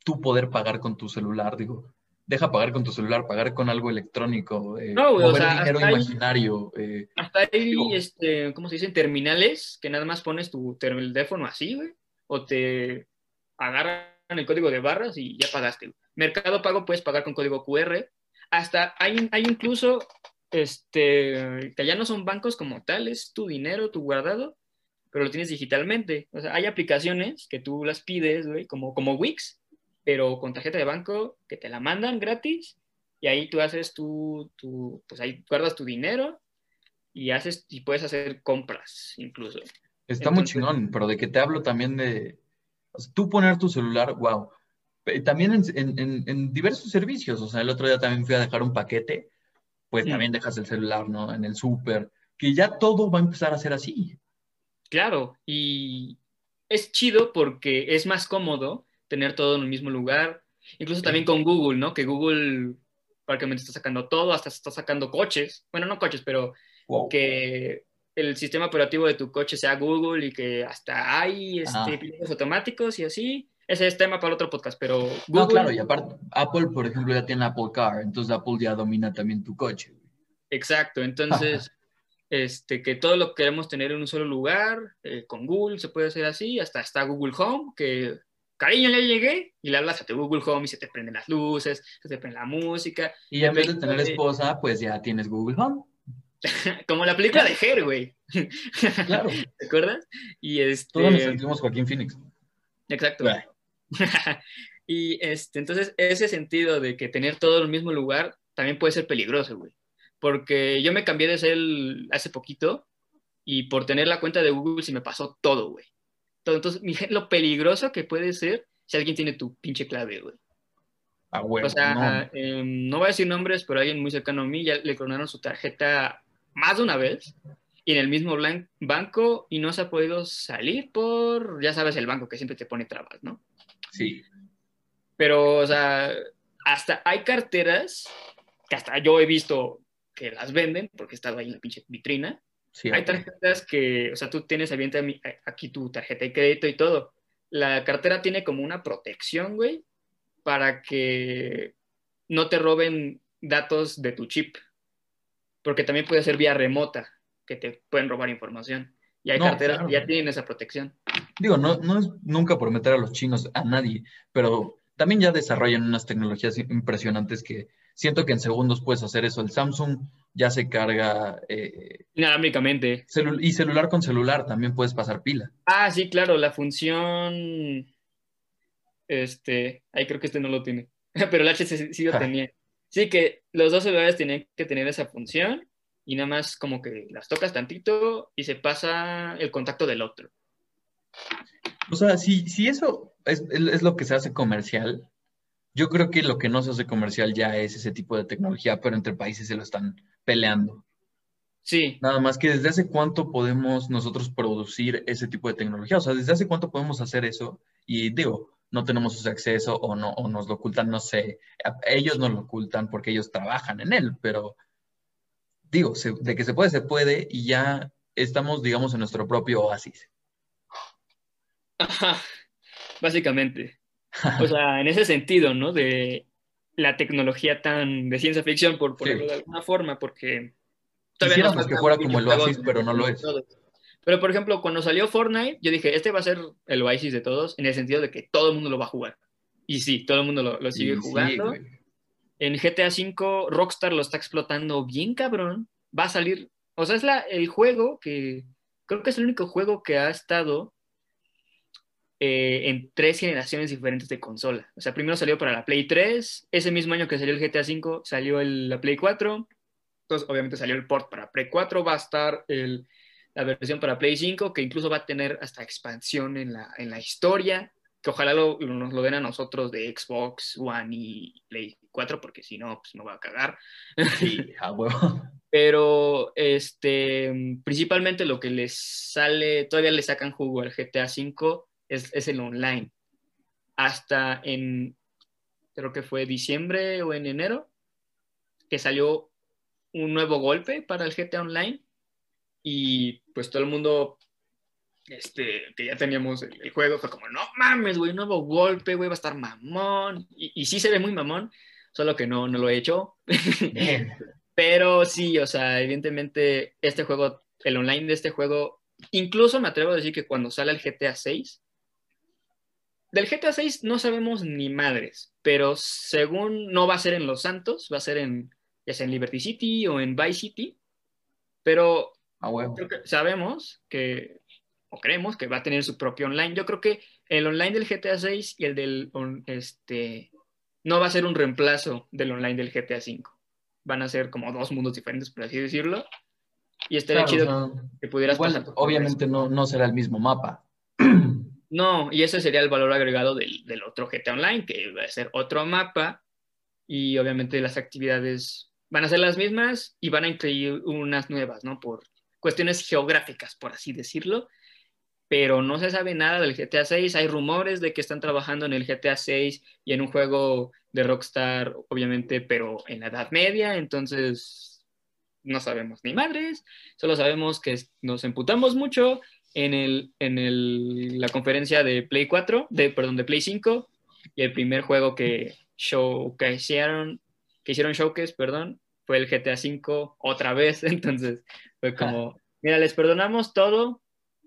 tú poder pagar con tu celular, digo, deja pagar con tu celular, pagar con algo electrónico, eh, no, o sea, dinero imaginario. eh, hasta hay, este, ¿cómo se dicen? Terminales que nada más pones tu teléfono así, güey, o te agarran el código de barras y ya pagaste. Mercado Pago puedes pagar con código QR. Hasta hay, hay incluso, este, que ya no son bancos como tal, es tu dinero, tu guardado, pero lo tienes digitalmente. O sea, hay aplicaciones que tú las pides, güey, como, como Wix, pero con tarjeta de banco que te la mandan gratis y ahí tú haces tu, tu pues ahí guardas tu dinero y haces y puedes hacer compras incluso. Está muy chingón, pero de que te hablo también de tú poner tu celular, wow. También en, en, en, diversos servicios, o sea, el otro día también fui a dejar un paquete, pues también dejas el celular, ¿no? En el súper, que ya todo va a empezar a ser así. Claro, y es chido porque es más cómodo tener todo en el mismo lugar. Incluso también con Google, ¿no? Que Google prácticamente está sacando todo, hasta está sacando coches. Bueno, no coches, pero que el sistema operativo de tu coche sea Google y que hasta hay este, pilotos automáticos y así. Ese es tema para otro podcast, pero Google... No, claro, y aparte, Apple, por ejemplo, ya tiene Apple Car, entonces Apple ya domina también tu coche. Exacto, entonces, este, que todo lo que queremos tener en un solo lugar, eh, con Google se puede hacer así, hasta está Google Home, que cariño, ya llegué, y le hablas a tu Google Home y se te prenden las luces, se te prende la música. Y en vez de tener esposa, pues ya tienes Google Home. Como la película de Her, güey. Claro. ¿Te acuerdas? Y este... Todos nos sentimos Joaquín Phoenix. Exacto. y este, entonces, ese sentido de que tener todo en el mismo lugar también puede ser peligroso, güey. Porque yo me cambié de cel hace poquito y por tener la cuenta de Google se me pasó todo, güey. Entonces, lo peligroso que puede ser si alguien tiene tu pinche clave, güey. Ah, güey. o sea, no. Em, no voy a decir nombres, pero alguien muy cercano a mí ya le clonaron su tarjeta más de una vez y en el mismo banco y no se ha podido salir por, ya sabes, el banco que siempre te pone trabas, ¿no? Sí. Pero, o sea, hasta hay carteras que hasta yo he visto que las venden, porque he estado ahí en la pinche vitrina. Sí, hay tarjetas que, o sea, tú tienes aquí tu tarjeta de crédito y todo. La cartera tiene como una protección, güey, para que no te roben datos de tu chip. Porque también puede ser vía remota que te pueden robar información. Y hay carteras que ya tienen esa protección. Digo, no, no es nunca por meter a los chinos, a nadie, pero también ya desarrollan unas tecnologías impresionantes que siento que en segundos puedes hacer eso. El Samsung ya se carga... Eh, Inalámbricamente. y celular con celular también puedes pasar pila. Ah, sí, claro, la función... Este, ahí creo que este no lo tiene, pero el HTC sí lo tenía. Sí, que los dos celulares tenían que tener esa función y nada más como que las tocas tantito y se pasa el contacto del otro. O sea, si, si eso es, es, lo que se hace comercial, yo creo que lo que no se hace comercial ya es ese tipo de tecnología, pero entre países se lo están peleando. Sí. Nada más que desde hace cuánto podemos nosotros producir ese tipo de tecnología. O sea, desde hace cuánto podemos hacer eso. Y digo, no tenemos ese acceso o, no, o nos lo ocultan, no sé. Ellos nos lo ocultan porque ellos trabajan en él, pero digo, de que se puede, se puede y ya estamos, digamos, en nuestro propio oasis. Ajá, básicamente. O sea, en ese sentido, ¿no? De la tecnología tan de ciencia ficción, por ponerlo de alguna forma, porque no que fuera como el oasis, pero no lo es. Pero, por ejemplo, cuando salió Fortnite, yo dije, este va a ser el oasis de todos, en el sentido de que todo el mundo lo va a jugar. Y sí, todo el mundo lo, sigue jugando en GTA V Rockstar lo está explotando bien cabrón. Va a salir, o sea, es la, el juego que creo que es el único juego que ha estado eh, en tres generaciones diferentes de consola. O sea, primero salió para la Play 3, ese mismo año que salió el GTA V salió el, la Play 4, entonces obviamente salió el port para Play 4, va a estar el, la versión para Play 5, que incluso va a tener hasta expansión en la, en la historia que ojalá lo, nos lo den a nosotros de Xbox One y Play 4, porque si no, pues me va a cagar. Sí, a huevo. Pero este, principalmente lo que les sale, todavía le sacan jugo al GTA V es, es el online. Hasta en, creo que fue diciembre o en enero, que salió un nuevo golpe para el GTA Online y pues todo el mundo este, que ya teníamos el, juego, fue como, no mames, güey, nuevo golpe, güey, va a estar mamón. Y, y, sí se ve muy mamón, solo que no, no lo he hecho. Pero sí, o sea, evidentemente este juego, el online de este juego, incluso me atrevo a decir que cuando sale el GTA 6, del GTA 6 no sabemos ni madres, pero según no va a ser en Los Santos, va a ser en, ya sea en Liberty City o en Vice City, pero sabemos que o creemos que va a tener su propio online. Yo creo que el online del GTA 6 y el del, este, no va a ser un reemplazo del online del GTA 5. Van a ser como dos mundos diferentes, por así decirlo. Y estaría chido que pudieras pasar Obviamente no, no será el mismo mapa. No, y ese sería el valor agregado del, del otro GTA Online, que va a ser otro mapa y obviamente las actividades van a ser las mismas y van a incluir unas nuevas, ¿no? Por cuestiones geográficas, por así decirlo pero no se sabe nada del GTA 6. Hay rumores de que están trabajando en el GTA 6 y en un juego de Rockstar, obviamente, pero en la Edad Media, entonces no sabemos ni madres, solo sabemos que nos emputamos mucho en, el, en el, la conferencia de Play 4, de, perdón, de Play 5, y el primer juego que, show, que hicieron, que hicieron showcase, perdón, fue el GTA 5 otra vez, entonces fue como, mira, les perdonamos todo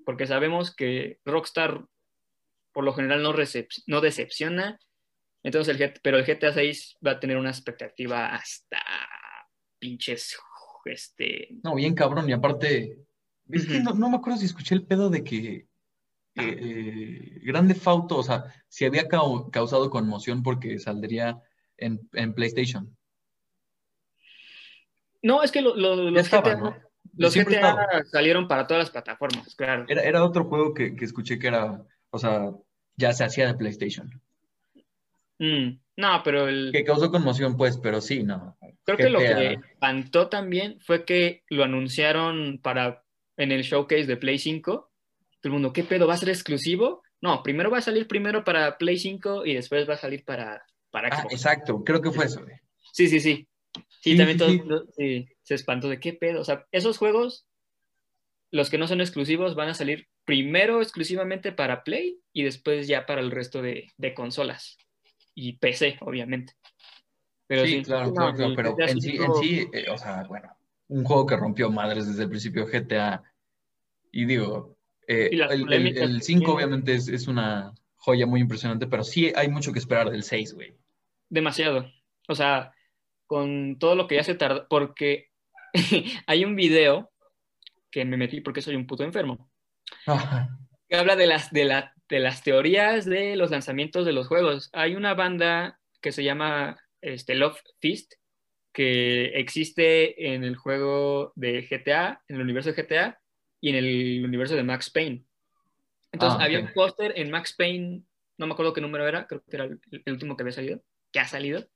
porque sabemos que Rockstar por lo general no, no decepciona, entonces el pero el GTA 6 va a tener una expectativa hasta pinches, este... No, bien cabrón, y aparte, es que no, me acuerdo si escuché el pedo de que eh, eh, Grande Fauto, o sea, si había causado conmoción porque saldría en, PlayStation. No, es que los, GTA, los GTA salieron para todas las plataformas, claro. Era, otro juego que, escuché que era, o sea, ya se hacía de PlayStation. Mm, no, pero el... Que causó conmoción, pues, pero sí, no. Creo que lo que espantó también fue que lo anunciaron para en el showcase de Play 5. Todo el mundo, ¿qué pedo? ¿Va a ser exclusivo? No, primero va a salir primero para Play 5 y después va a salir para, para Ah, exacto, creo que fue eso. Sí, sí, sí. Sí, también todo el mundo se espantó de qué pedo. O sea, esos juegos, los que no son exclusivos, van a salir primero exclusivamente para Play y después ya para el resto de, de consolas y PC, obviamente. Pero sí, claro, claro, pero en sí, en sí eh, o sea, bueno, un juego que rompió madres desde el principio GTA. Y digo, eh, el 5 obviamente es, es, una joya muy impresionante, pero sí hay mucho que esperar del 6, güey. Demasiado. O sea, con todo lo que ya se tardó, porque hay un video que me metí porque soy un puto enfermo. Que habla de las, de la de las teorías de los lanzamientos de los juegos. Hay una banda que se llama este, Love Fist, que existe en el juego de GTA, en el universo de GTA y en el universo de Max Payne. Entonces ah, había un póster en Max Payne, no me acuerdo qué número era, creo que era el, último que había salido, que ha salido,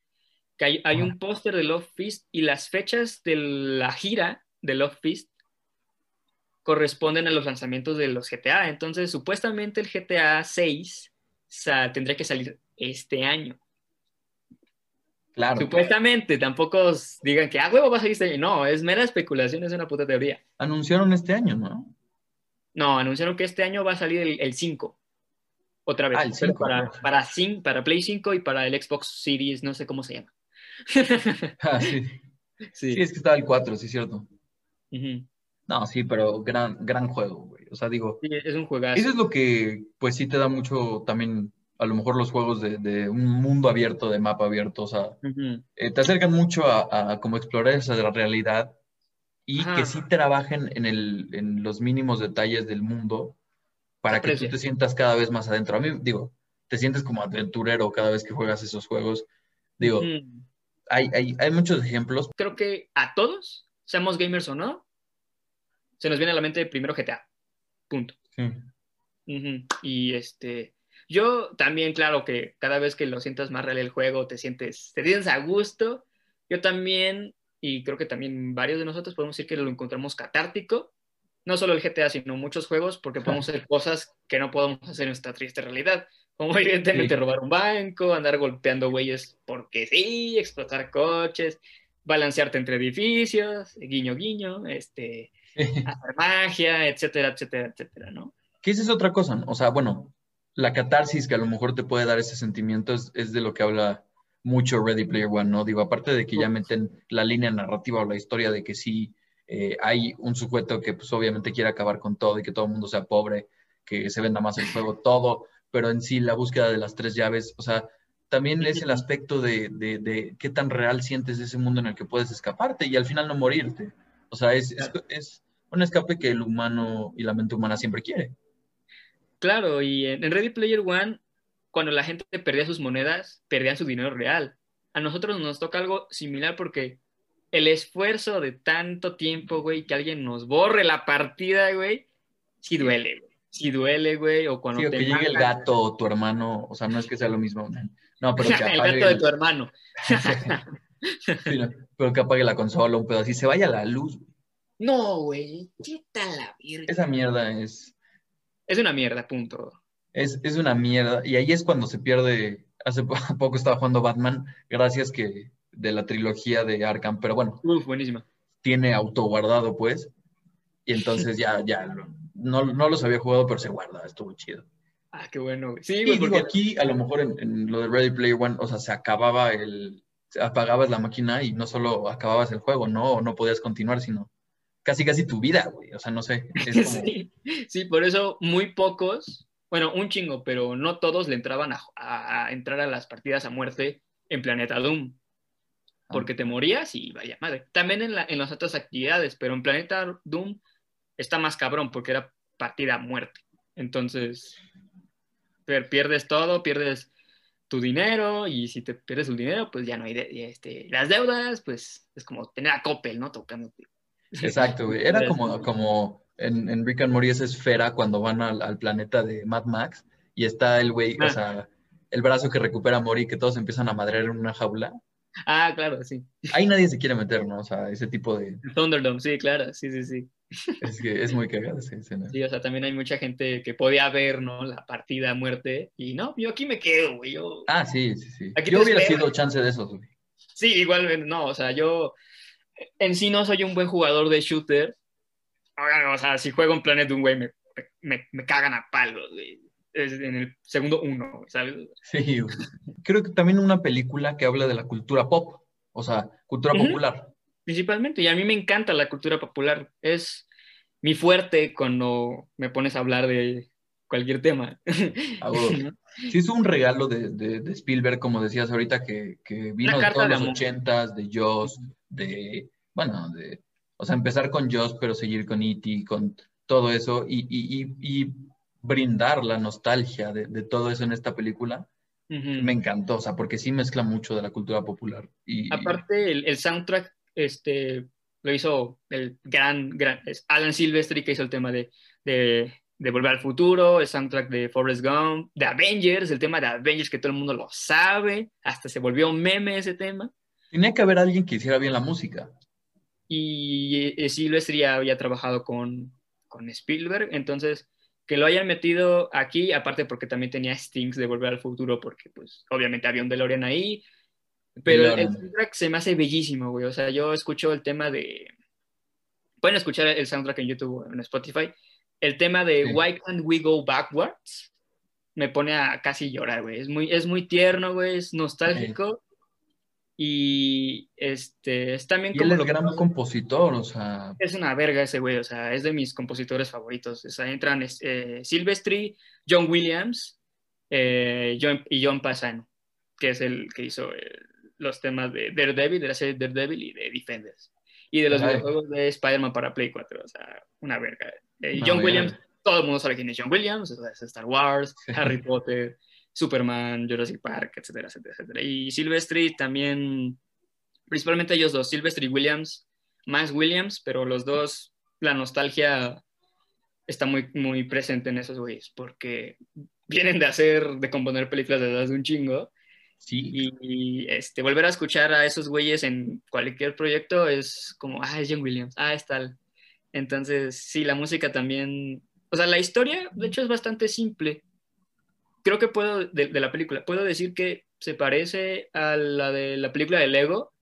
que hay, hay un póster de Love Fist y las fechas de la gira de Love Fist corresponden a los lanzamientos de los GTA. Entonces, supuestamente el GTA 6 tendría que salir este año. Claro. Supuestamente, tampoco digan que, ah, huevo, va a salir este año. No, es mera especulación, es una puta teoría. Anunciaron este año, ¿no? No, anunciaron que este año va a salir el, 5. Otra vez. Ah, el 5, para, para, para, Play 5 y para el Xbox Series, no sé cómo se llama. ah, sí. sí. es que estaba el 4, sí, es cierto. No, sí, pero gran, gran juego, güey. O sea, digo. Sí, es un juegazo. Eso es lo que, pues sí te da mucho también, a lo mejor los juegos de, un mundo abierto, de mapa abierto. O sea, eh, te acercan mucho a, a como explorar esa realidad y que sí trabajen en, el, en los mínimos detalles del mundo para que tú te sientas cada vez más adentro. A mí, digo, te sientes como aventurero cada vez que juegas esos juegos. Digo, hay, hay, hay muchos ejemplos. Creo que a todos, seamos gamers o no, se nos viene a la mente primero GTA. Punto. Y este, yo también, claro que cada vez que lo sientas más real el juego, te sientes, te sientes a gusto. Yo también, y creo que también varios de nosotros podemos decir que lo encontramos catártico. No solo el GTA, sino muchos juegos, porque podemos hacer cosas que no podemos hacer en esta triste realidad. Como evidentemente robar un banco, andar golpeando güeyes porque sí, explotar coches, balancearte entre edificios, guiño, guiño, este, hacer magia, etcétera, etcétera, etcétera, ¿no? Que esa es otra cosa, ¿no? O sea, bueno, la catarsis que a lo mejor te puede dar ese sentimiento es, de lo que habla mucho Ready Player One, ¿no? Digo, aparte de que ya meten la línea narrativa o la historia de que sí eh, hay un sujeto que pues obviamente quiere acabar con todo y que todo el mundo sea pobre, que se venda más el juego, todo, pero en sí la búsqueda de las tres llaves, o sea, también es el aspecto de, de, de, qué tan real sientes ese mundo en el que puedes escaparte y al final no morirte. O sea, es, es, un escape que el humano y la mente humana siempre quiere. Claro, y en Ready Player One, cuando la gente perdía sus monedas, perdían su dinero real. A nosotros nos toca algo similar porque el esfuerzo de tanto tiempo, güey, que alguien nos borre la partida, güey, sí duele, güey. Sí duele, güey, o cuando sí, te que llegue el gato o tu hermano, o sea, no es que sea lo mismo. No, pero que apague... el gato de tu hermano. pero que apague la consola, un pedo así, se vaya la luz, no, güey, qué tal la Esa mierda es. Es una mierda, punto. Es, es una mierda. Y ahí es cuando se pierde. Hace poco estaba jugando Batman, gracias que de la trilogía de Arkham, pero bueno. Uf, buenísima. Tiene autoguardado, pues. Y entonces ya, ya, no, no los había jugado, pero se guarda, estuvo chido. Ah, qué bueno, Sí, y digo, aquí a lo mejor en, en, lo de Ready Player One, o sea, se acababa el, apagabas la máquina y no solo acababas el juego, ¿no? no podías continuar, sino casi casi tu vida, güey. O sea, no sé. sí, por eso muy pocos, bueno, un chingo, pero no todos le entraban a, entrar a las partidas a muerte en Planeta Doom. Ah. Porque te morías y vaya madre. También en, en las otras actividades, pero en Planeta Doom está más cabrón porque era partida a muerte. Entonces, pierdes todo, pierdes tu dinero y si te pierdes el dinero, pues ya no hay este, las deudas, pues es como tener a Coppel, ¿no? Tocándote. Exacto, güey. Era como, como en, en, Rick and Morty esa esfera cuando van al, planeta de Mad Max y está el güey, o ah. sea, el brazo que recupera a Mori que todos empiezan a madrear en una jaula. Ah, claro, sí. Ahí nadie se quiere meter, ¿no? O sea, ese tipo de... Thunderdome, sí, claro, sí, sí, sí. Es que es muy cagada esa escena. Sí, o sea, también hay mucha gente que podía ver, ¿no? La partida a muerte y no, yo aquí me quedo, güey. Yo... Ah, sí, sí, sí. yo hubiera sido chance de eso, güey. Sí, igual, no, o sea, yo en sí no soy un buen jugador de shooter. O sea, si juego en Planet un güey, me, me, me, cagan a palos, güey. en el segundo uno, ¿sabes? Sí, creo que también una película que habla de la cultura pop, o sea, cultura popular principalmente. Y a mí me encanta la cultura popular. Es mi fuerte cuando me pones a hablar de cualquier tema. Sí, es un regalo de, de, Spielberg, como decías ahorita, que, que vino de todos los ochentas, de Joss, de, bueno, de, o sea, empezar con Joss, pero seguir con E.T., con todo eso, y, y, y, brindar la nostalgia de, de, todo eso en esta película. Me encantó, o sea, porque sí mezcla mucho de la cultura popular. Y, Aparte, el, el soundtrack este, lo hizo el gran, gran Alan Silvestri, que hizo el tema de, de, de, Volver al Futuro, el soundtrack de Forrest Gump, de Avengers, el tema de Avengers que todo el mundo lo sabe, hasta se volvió un meme ese tema. Tenía que haber alguien que hiciera bien la música. Y eh, Silvestri había trabajado con, con Spielberg, entonces que lo hayan metido aquí, aparte porque también tenía Stings de Volver al Futuro, porque pues obviamente había un DeLorean ahí, pero el, soundtrack se me hace bellísimo, güey. O sea, yo escucho el tema de. Pueden escuchar el soundtrack en YouTube o en Spotify. El tema de Why Can't We Go Backwards me pone a casi llorar, güey. Es muy, es muy tierno, güey. Es nostálgico. Y este, es también como. Él es gran compositor, o sea. Es una verga ese güey, o sea, es de mis compositores favoritos. O sea, entran eh, Silvestri, John Williams eh, John, y John Pasano, que es el que hizo el, los temas de Daredevil, de la serie Daredevil y de Defenders. Y de los videojuegos de Spider-Man para Play 4, o sea, una verga. Eh, John Williams, todo el mundo sabe quién es John Williams, es Star Wars, Harry Potter, Superman, Jurassic Park, etcétera, etcétera, etcétera. Y Silvestri también, principalmente ellos dos, Silvestri y Williams, más Williams, pero los dos, la nostalgia está muy, muy presente en esos güeyes, porque vienen de hacer, de componer películas de un chingo, Sí. Y, este, volver a escuchar a esos güeyes en cualquier proyecto es como, ah, es John Williams, ah, es tal. Entonces, sí, la música también, o sea, la historia, de hecho, es bastante simple. Creo que puedo, de, la película, puedo decir que se parece a la de la película de Lego,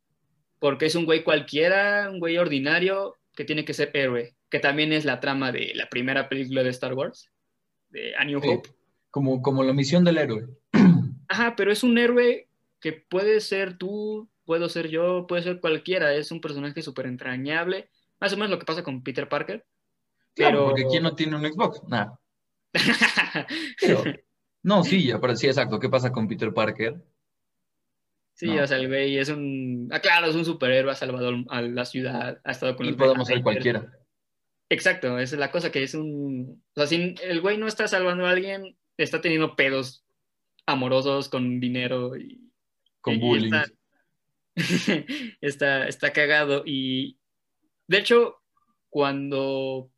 porque es un güey cualquiera, un güey ordinario que tiene que ser héroe, que también es la trama de la primera película de Star Wars, de A New Hope. como, como la misión del héroe. Ajá, pero es un héroe que puede ser tú, puedo ser yo, puede ser cualquiera. Es un personaje súper entrañable. Más o menos lo que pasa con Peter Parker. Claro, porque ¿quién no tiene un Xbox? Nada. no, sí, pero sí, exacto. ¿Qué pasa con Peter Parker? Sí, o sea, el güey es un. Ah, claro, es un superhéroe, ha salvado a la ciudad, ha estado con y podemos ser cualquiera. Exacto, esa es la cosa, que es un. O sea, si el güey no está salvando a alguien, está teniendo pedos amorosos con dinero y con bullying. Está, está, cagado y de hecho cuando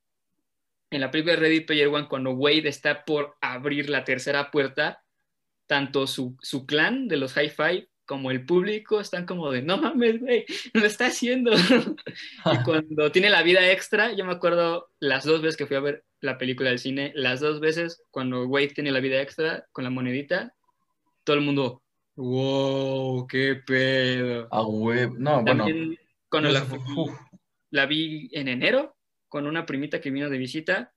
en la película de Ready Player One cuando Wade está por abrir la tercera puerta tanto su, su clan de los Hi-Fi como el público están como de, no mames, güey, lo está haciendo. y cuando tiene la vida extra, yo me acuerdo las dos veces que fui a ver la película del cine, las dos veces cuando Wade tiene la vida extra con la monedita, todo el mundo, wow, qué pedo. Ah, web, no, bueno. Cuando la, la vi en enero con una primita que vino de visita,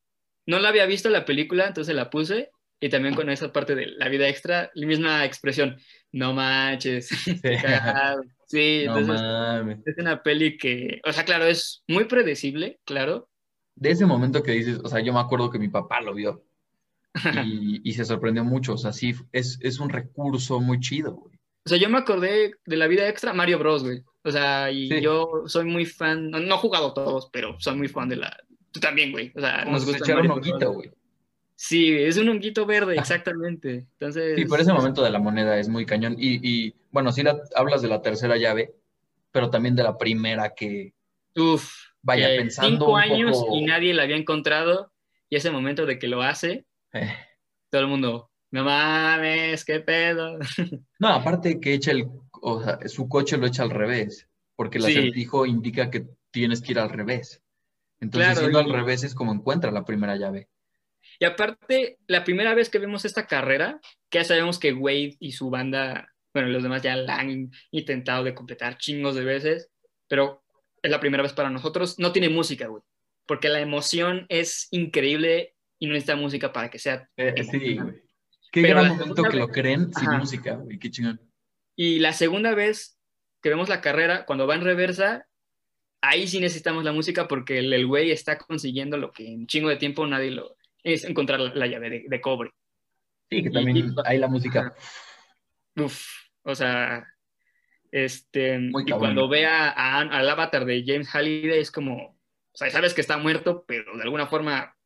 no la había visto la película, entonces la puse y también con esa parte de la vida extra, la misma expresión, no manches. Sí, entonces es una peli que, o sea, claro, es muy predecible, claro. De ese momento que dices, o sea, yo me acuerdo que mi papá lo vio y, se sorprendió mucho, o sea, sí, es, es un recurso muy chido, güey. O sea, yo me acordé de la vida extra Mario Bros, güey. O sea, y yo soy muy fan, no, he jugado todos, pero soy muy fan de la... Tú también, güey. O sea, nos gusta un honguito, güey. Sí, es un honguito verde, exactamente. Entonces. Sí, por ese momento de la moneda es muy cañón. Y, y bueno, sí hablas de la tercera llave, pero también de la primera que. Uf. Vaya pensando. Cinco años y nadie la había encontrado. Y ese momento de que lo hace, eh. todo el mundo, no mames, qué pedo. No, aparte que echa el. O sea, su coche lo echa al revés, porque el acertijo indica que tienes que ir al revés. Entonces, claro, al revés es como encuentra la primera llave. Y aparte, la primera vez que vemos esta carrera, que ya sabemos que Wade y su banda, bueno, los demás ya la han intentado de completar chingos de veces, pero es la primera vez para nosotros. No tiene música, güey, porque la emoción es increíble y no necesita música para que sea. Eh, eh, sí, güey. Qué gran momento que lo creen sin música, güey, qué chingón. Y la segunda vez que vemos la carrera, cuando va en reversa, ahí sí necesitamos la música porque el güey está consiguiendo lo que en chingo de tiempo nadie lo, es encontrar la, llave de, cobre. Sí, que también hay la música. Uf, o sea, este, y cuando vea al avatar de James Halliday es como, o sea, sabes que está muerto, pero de alguna forma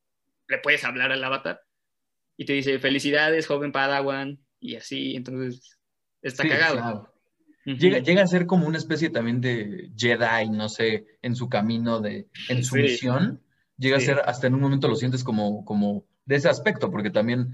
le puedes hablar al avatar y te dice, felicidades, joven Padawan, y así, entonces está cagado. llega, llega, a ser como una especie también de Jedi, no sé, en su camino, de, en su misión, llega a ser, hasta en un momento lo sientes como, como de ese aspecto, porque también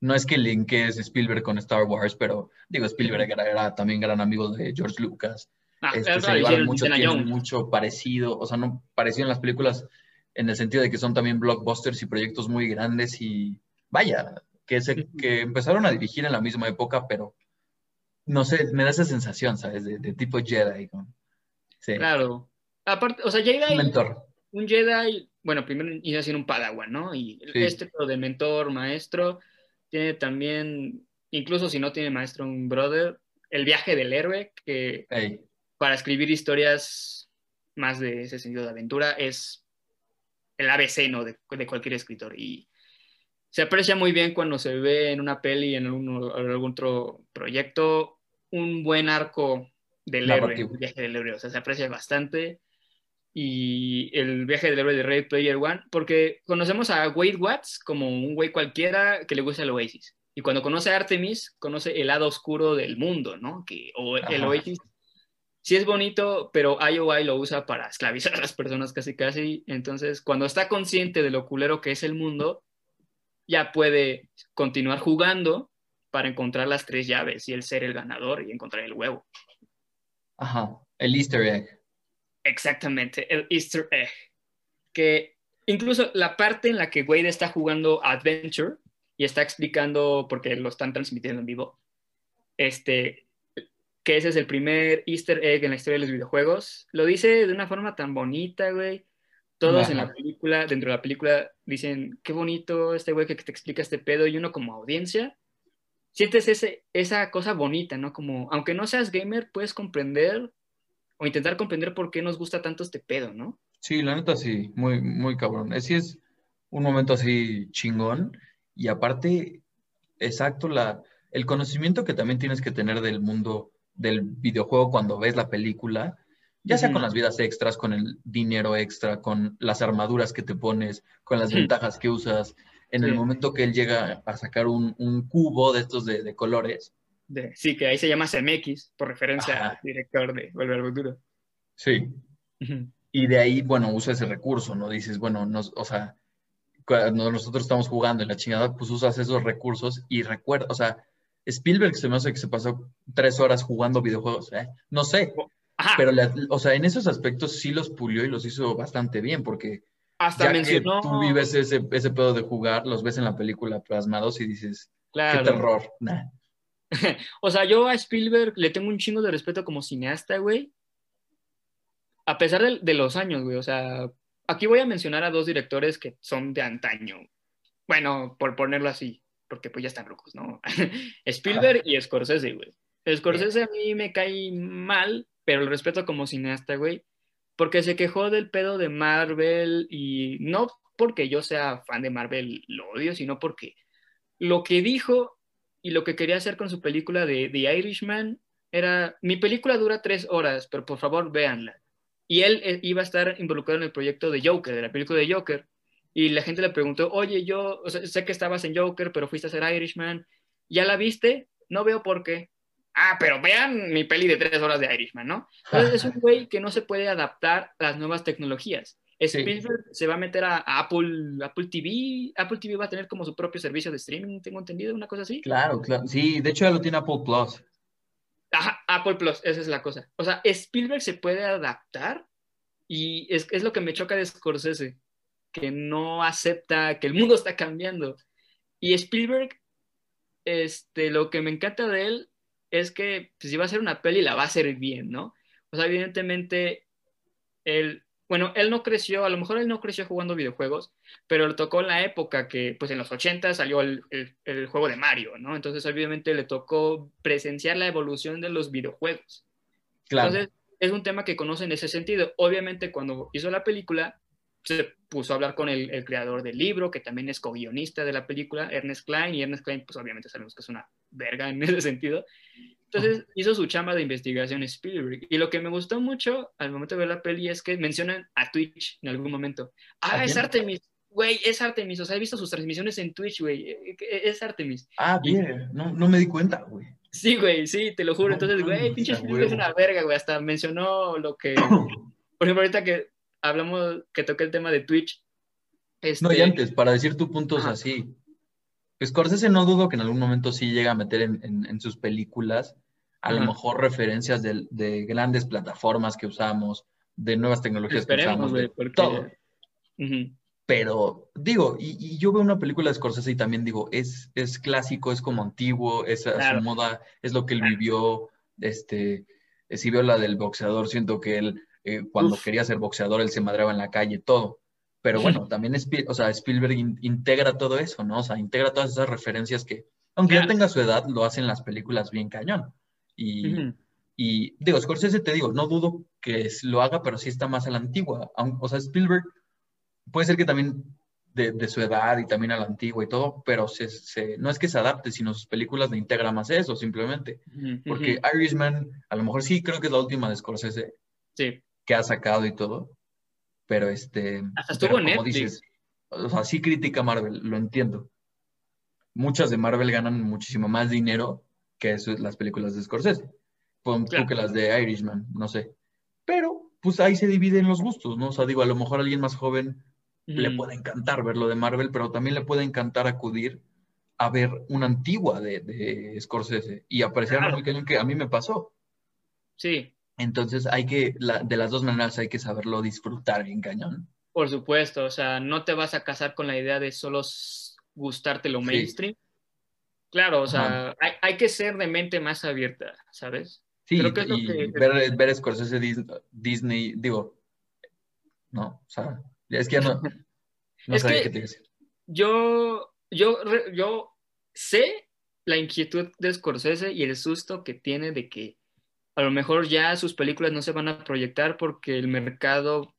no es que linkees Spielberg con Star Wars, pero digo, Spielberg era, también gran amigo de George Lucas. Ah, este, se llevaron mucho, mucho parecido, o sea, no parecido en las películas en el sentido de que son también blockbusters y proyectos muy grandes y vaya, que, se, que empezaron a dirigir en la misma época, pero no sé, me da esa sensación, ¿sabes? De, tipo Jedi. Sí. Claro. Aparte, o sea, Jedi. Un mentor. Un Jedi bueno, primero inicia siendo un padawan, ¿no? Y este de mentor, maestro, tiene también, incluso si no tiene maestro, un brother, el viaje del héroe, que para escribir historias más de ese sentido de aventura es el ABC, ¿no? De, cualquier escritor. Y se aprecia muy bien cuando se ve en una peli, en algún, algún otro proyecto, un buen arco del héroe, el viaje del héroe. O sea, se aprecia bastante y el viaje del héroe de Red Player One, porque conocemos a Wade Watts como un güey cualquiera que le gusta el Oasis. Y cuando conoce a Artemis, conoce el lado oscuro del mundo, ¿no? Que, o el Oasis sí es bonito, pero IOI lo usa para esclavizar a las personas casi casi. Entonces, cuando está consciente de lo culero que es el mundo, ya puede continuar jugando para encontrar las tres llaves y el ser el ganador y encontrar el huevo. Ajá, el easter egg. Exactamente, el Easter egg. Que incluso la parte en la que Wade está jugando Adventure y está explicando, porque lo están transmitiendo en vivo, este, que ese es el primer Easter egg en la historia de los videojuegos. Lo dice de una forma tan bonita, güey. Todos en la película, dentro de la película, dicen, qué bonito este güey que te explica este pedo. Y uno como audiencia, sientes ese, esa cosa bonita, ¿no? Como, aunque no seas gamer, puedes comprender o intentar comprender por qué nos gusta tanto este pedo, ¿no? Sí, la neta sí, muy, muy cabrón. Sí es un momento así chingón y aparte, exacto, la, el conocimiento que también tienes que tener del mundo del videojuego cuando ves la película, ya sea con las vidas extras, con el dinero extra, con las armaduras que te pones, con las ventajas que usas. En el momento que él llega a sacar un, cubo de estos de, de colores, sí, que ahí se llama CMX, por referencia al director de Volver al Futuro. Sí. Y de ahí, bueno, usa ese recurso, ¿no? Dices, bueno, nos, o sea, cuando nosotros estamos jugando en la chingada, pues usas esos recursos y recuerda, o sea, Spielberg se me hace que se pasó tres horas jugando videojuegos, ¿eh? No sé, pero, o sea, en esos aspectos sí los pulió y los hizo bastante bien, porque Hasta mencionó... tú vives ese, ese pedo de jugar, los ves en la película plasmados y dices, claro. qué terror. o sea, yo a Spielberg le tengo un chingo de respeto como cineasta, güey. A pesar de, de los años, güey. O sea, aquí voy a mencionar a dos directores que son de antaño. Bueno, por ponerlo así, porque pues ya están locos, ¿no? Spielberg y Scorsese, güey. Scorsese a mí me cae mal, pero el respeto como cineasta, güey, porque se quejó del pedo de Marvel y no porque yo sea fan de Marvel, lo odio, sino porque lo que dijo y lo que quería hacer con su película de The Irishman era, mi película dura tres horas, pero por favor véanla. Y él eh, iba a estar involucrado en el proyecto de Joker, de la película de Joker. Y la gente le preguntó, oye, yo sé que estabas en Joker, pero fuiste a hacer Irishman. ¿Ya la viste? No veo por qué. Ah, pero vean mi peli de tres horas de Irishman, ¿no? Entonces es un güey que no se puede adaptar a las nuevas tecnologías. Spielberg se va a meter a, Apple, Apple TV. Apple TV va a tener como su propio servicio de streaming, tengo entendido, una cosa así. Claro, claro. Sí, de hecho ya lo tiene Apple Plus. Ajá, Apple Plus, esa es la cosa. O sea, Spielberg se puede adaptar y es, es lo que me choca de Scorsese, que no acepta que el mundo está cambiando. Y Spielberg, este, lo que me encanta de él es que pues, si va a hacer una peli la va a hacer bien, ¿no? O sea, evidentemente, él, bueno, él no creció, a lo mejor él no creció jugando videojuegos, pero le tocó en la época que, pues en los 80 salió el, el, juego de Mario, ¿no? Entonces, obviamente le tocó presenciar la evolución de los videojuegos. Claro. Entonces, es un tema que conoce en ese sentido. Obviamente, cuando hizo la película, se puso a hablar con el, el creador del libro, que también es co-guionista de la película, Ernest Klein, y Ernest Klein, pues obviamente sabemos que es una verga en ese sentido. Entonces hizo su chamba de investigación Spielberg. Y lo que me gustó mucho al momento de ver la peli es que mencionan a Twitch en algún momento. Ah, es Artemis. Güey, es Artemis. O sea, he visto sus transmisiones en Twitch, güey. E, e, es Artemis. Ah, bien. No, no me di cuenta, güey. Sí, güey, sí, te lo juro. Entonces, güey, pinche Spielberg es una verga, güey. Hasta mencionó lo que. Por ejemplo, ahorita que hablamos, que toqué el tema de Twitch. No, y este antes, para decir tu punto así, Scorsese no dudo que en algún momento sí llega a meter en, sus películas a lo mejor referencias de, grandes plataformas que usamos, de nuevas tecnologías que usamos, de todo. Pero digo, y, yo veo una película de Scorsese y también digo, es, es clásico, es como antiguo, es a su moda, es lo que él vivió. Este, si veo la del boxeador, siento que él, eh, cuando quería ser boxeador, él se madreaba en la calle, todo. Pero bueno, también o sea, Spielberg integra todo eso, ¿no? O sea, integra todas esas referencias que, aunque ya tenga su edad, lo hacen las películas bien cañón. Y, y, digo, Scorsese te digo, no dudo que lo haga, pero sí está más a la antigua. O sea, Spielberg puede ser que también de, su edad y también a la antigua y todo, pero se, no es que se adapte, sino sus películas le integra más eso, simplemente. Porque Irishman, a lo mejor sí creo que es la última de Scorsese sí. que ha sacado y todo, pero este... Hasta estuvo en Netflix. o sea, sí critica Marvel, lo entiendo. Muchas de Marvel ganan muchísimo más dinero que las películas de Scorsese. Pues, que las de Irishman, no sé. Pero, pues ahí se dividen los gustos, ¿no? O sea, digo, a lo mejor a alguien más joven le puede encantar ver lo de Marvel, pero también le puede encantar acudir a ver una antigua de, de Scorsese y apreciar claro. cañón que a mí me pasó. Sí, entonces hay que, de las dos maneras hay que saberlo disfrutar bien cañón. Por supuesto, o sea, no te vas a casar con la idea de solo gustarte lo mainstream. Claro, o sea, hay, que ser de mente más abierta, ¿sabes? Sí, y ver, ver Scorsese Disney, digo, no, o sea, es que ya no, no sabía qué te decir. Yo, yo, yo sé la inquietud de Scorsese y el susto que tiene de que a lo mejor ya sus películas no se van a proyectar porque el mercado,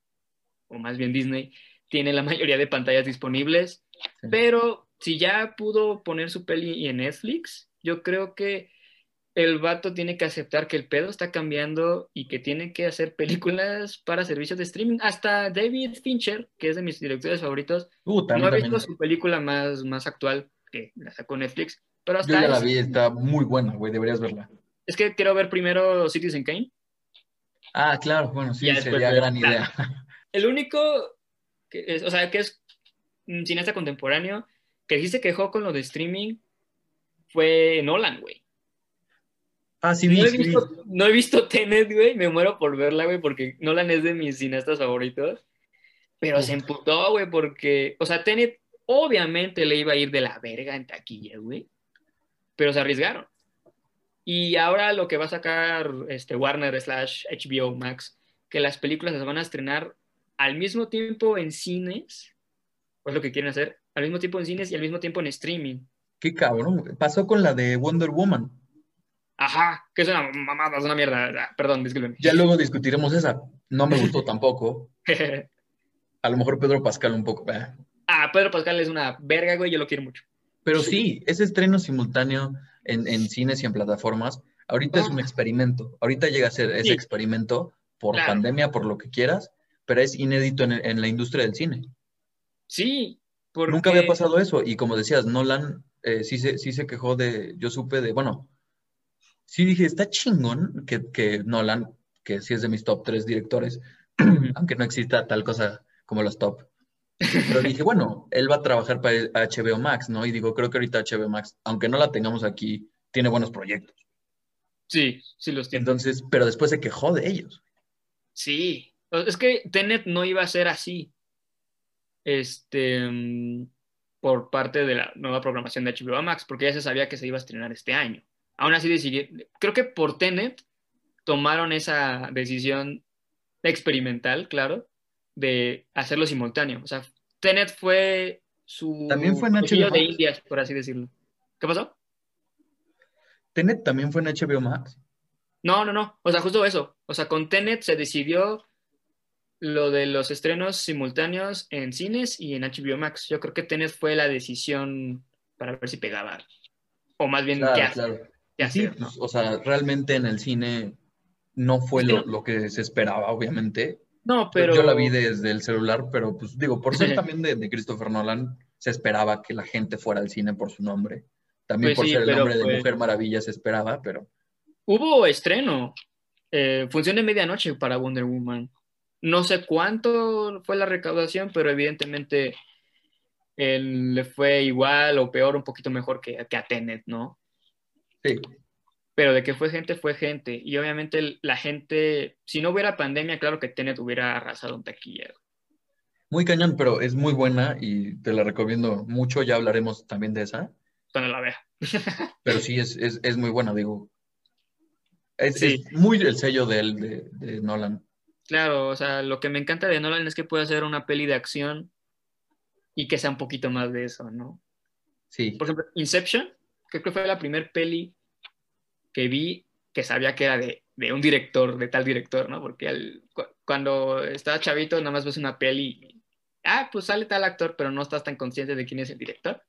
o más bien Disney, tiene la mayoría de pantallas disponibles, pero si ya pudo poner su peli en Netflix, yo creo que el vato tiene que aceptar que el pedo está cambiando y que tiene que hacer películas para servicios de streaming. Hasta David Fincher, que es de mis directores favoritos, uh, no ha visto su película más, más actual, que la sacó Netflix, pero hasta... Yo ya la vi, está muy buena, güey, deberías verla. Es que quiero ver primero Citizen Kane. Ah, claro, bueno, sí, sería gran idea. El único, que es, o sea, que es un cineasta contemporáneo que sí se quejó con lo de streaming fue Nolan, güey. Ah, sí, no, he visto, no he visto Tenet, güey, me muero por verla, güey, porque Nolan es de mis cineastas favoritos. Pero se emputó, güey, porque, o sea, Tenet obviamente le iba a ir de la verga en taquilla, güey. Pero se arriesgaron. Y ahora lo que va a sacar este Warner slash HBO Max, que las películas se van a estrenar al mismo tiempo en cines, pues lo que quieren hacer, al mismo tiempo en cines y al mismo tiempo en streaming. Qué cabrón. Pasó con la de Wonder Woman. Ajá, que es una mamada, es una mierda. Perdón, disculpen. Ya luego discutiremos esa. No me gustó tampoco. A lo mejor Pedro Pascal un poco. Ah, Pedro Pascal es una verga, güey, yo lo quiero mucho. Pero sí, ese estreno simultáneo en, cines y en plataformas, ahorita es un experimento. Ahorita llega a ser ese experimento por pandemia, por lo que quieras, pero es inédito en, la industria del cine. Sí. Nunca había pasado eso. Y como decías, Nolan eh, sí, se, sí se quejó de, yo supe de, bueno, sí dije, está chingón que, que Nolan, que sí es de mis top tres directores, aunque no exista tal cosa como los top. Pero dije, bueno, él va a trabajar para HBO Max, ¿no? Y digo, creo que ahorita HBO Max, aunque no la tengamos aquí, tiene buenos proyectos. Sí, sí los tiene. Entonces, pero después se quejó de ellos. Sí, es que Tenet no iba a ser así. Este, mm, por parte de la nueva programación de HBO Max, porque ya se sabía que se iba a estrenar este año. Aún así decidí, creo que por Tenet tomaron esa decisión experimental, claro, de hacerlo simultáneo. O sea, Tenet fue su... También fue en HBO de Indias, por así decirlo. ¿Qué pasó? ¿Tenet también fue en HBO Max? No, no, no. O sea, justo eso. O sea, con Tenet se decidió lo de los estrenos simultáneos en cines y en HBO Max. Yo creo que Tenet fue la decisión para ver si pegaba. O más bien, ¿qué hace? sí, pues, o sea, realmente en el cine no fue lo, que se esperaba, obviamente. No, pero... Yo la vi desde el celular, pero pues digo, por ser también de, Christopher Nolan, se esperaba que la gente fuera al cine por su nombre. También pues por ser el nombre de Mujer Maravilla se esperaba, pero... Hubo estreno, eh, función de medianoche para Wonder Woman. No sé cuánto fue la recaudación, pero evidentemente le fue igual o peor, un poquito mejor que, que a Tenet, ¿no? Sí. Pero de que fue gente, fue gente. Y obviamente la gente, si no hubiera pandemia, claro que Tenet hubiera arrasado un taquillero. Muy cañón, pero es muy buena y te la recomiendo mucho. Ya hablaremos también de esa. Cuando la vea. pero sí, es, muy buena, digo. Es, muy el sello de él, de, de Nolan. Claro, o sea, lo que me encanta de Nolan es que puede hacer una peli de acción y que sea un poquito más de eso, ¿no? Sí. Por ejemplo, Inception creo que fue la primer peli que vi que sabía que era de, un director, de tal director, ¿no? Porque cuando estaba chavito, nada más ves una peli y, ah, pues sale tal actor, pero no estás tan consciente de quién es el director.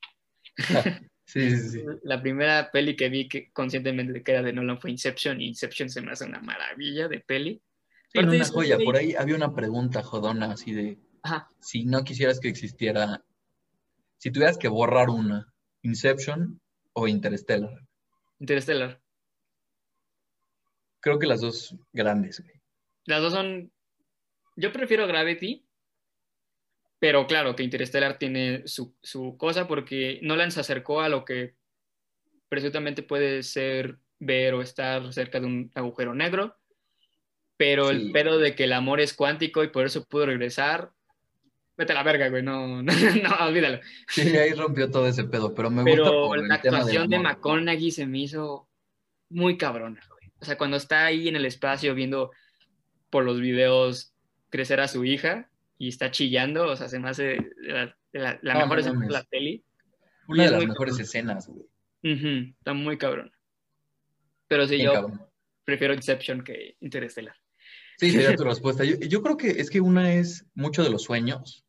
Sí, sí, sí. La primera peli que vi que conscientemente de que era de Nolan fue Inception, y Inception se me hace una maravilla de peli. Sí, una joya. Por ahí había una pregunta jodona así de, si no quisieras que existiera, si tuvieras que borrar una, Inception o Interstellar? Interstellar. Creo que las dos grandes, Las dos son. Yo prefiero Gravity, pero claro que Interstellar tiene su, cosa porque Nolan se acercó a lo que presuntamente puede ser ver o estar cerca de un agujero negro, pero el pedo de que el amor es cuántico y por eso pudo regresar, vete a la verga, güey, no, no, olvídalo. Sí, ahí rompió todo ese pedo, pero me gusta por la actuación de McConaughey se me hizo muy cabrona, güey. O sea, cuando está ahí en el espacio viendo por los videos crecer a su hija y está chillando, o sea, se me hace la, mejor escena de la peli. Una de las mejores escenas, güey. está muy cabrón. Pero sí, yo prefiero Inception que Interstellar. Sí, sería tu respuesta. Yo, yo, creo que es que una es mucho de los sueños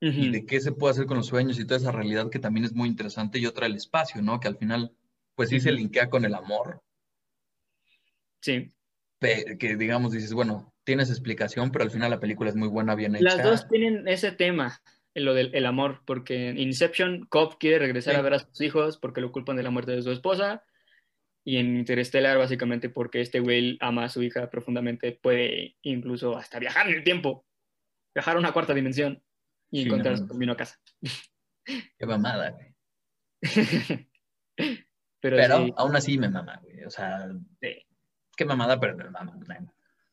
y de qué se puede hacer con los sueños y toda esa realidad que también es muy interesante, y otra el espacio, ¿no? Que al final, pues sí se linkea con el amor. Sí. que digamos, dices, bueno, tienes explicación, pero al final la película es muy buena, bien hecha. Las dos tienen ese tema, lo del amor, porque en Inception, Cobb quiere regresar a ver a sus hijos porque lo culpan de la muerte de su esposa, y en Interstellar básicamente porque este güey ama a su hija profundamente, puede incluso hasta viajar en el tiempo, viajar a una cuarta dimensión y encontrar su camino a casa. Qué mamada, güey. pero, aún así me mama, güey. O sea, qué mamada, pero mama.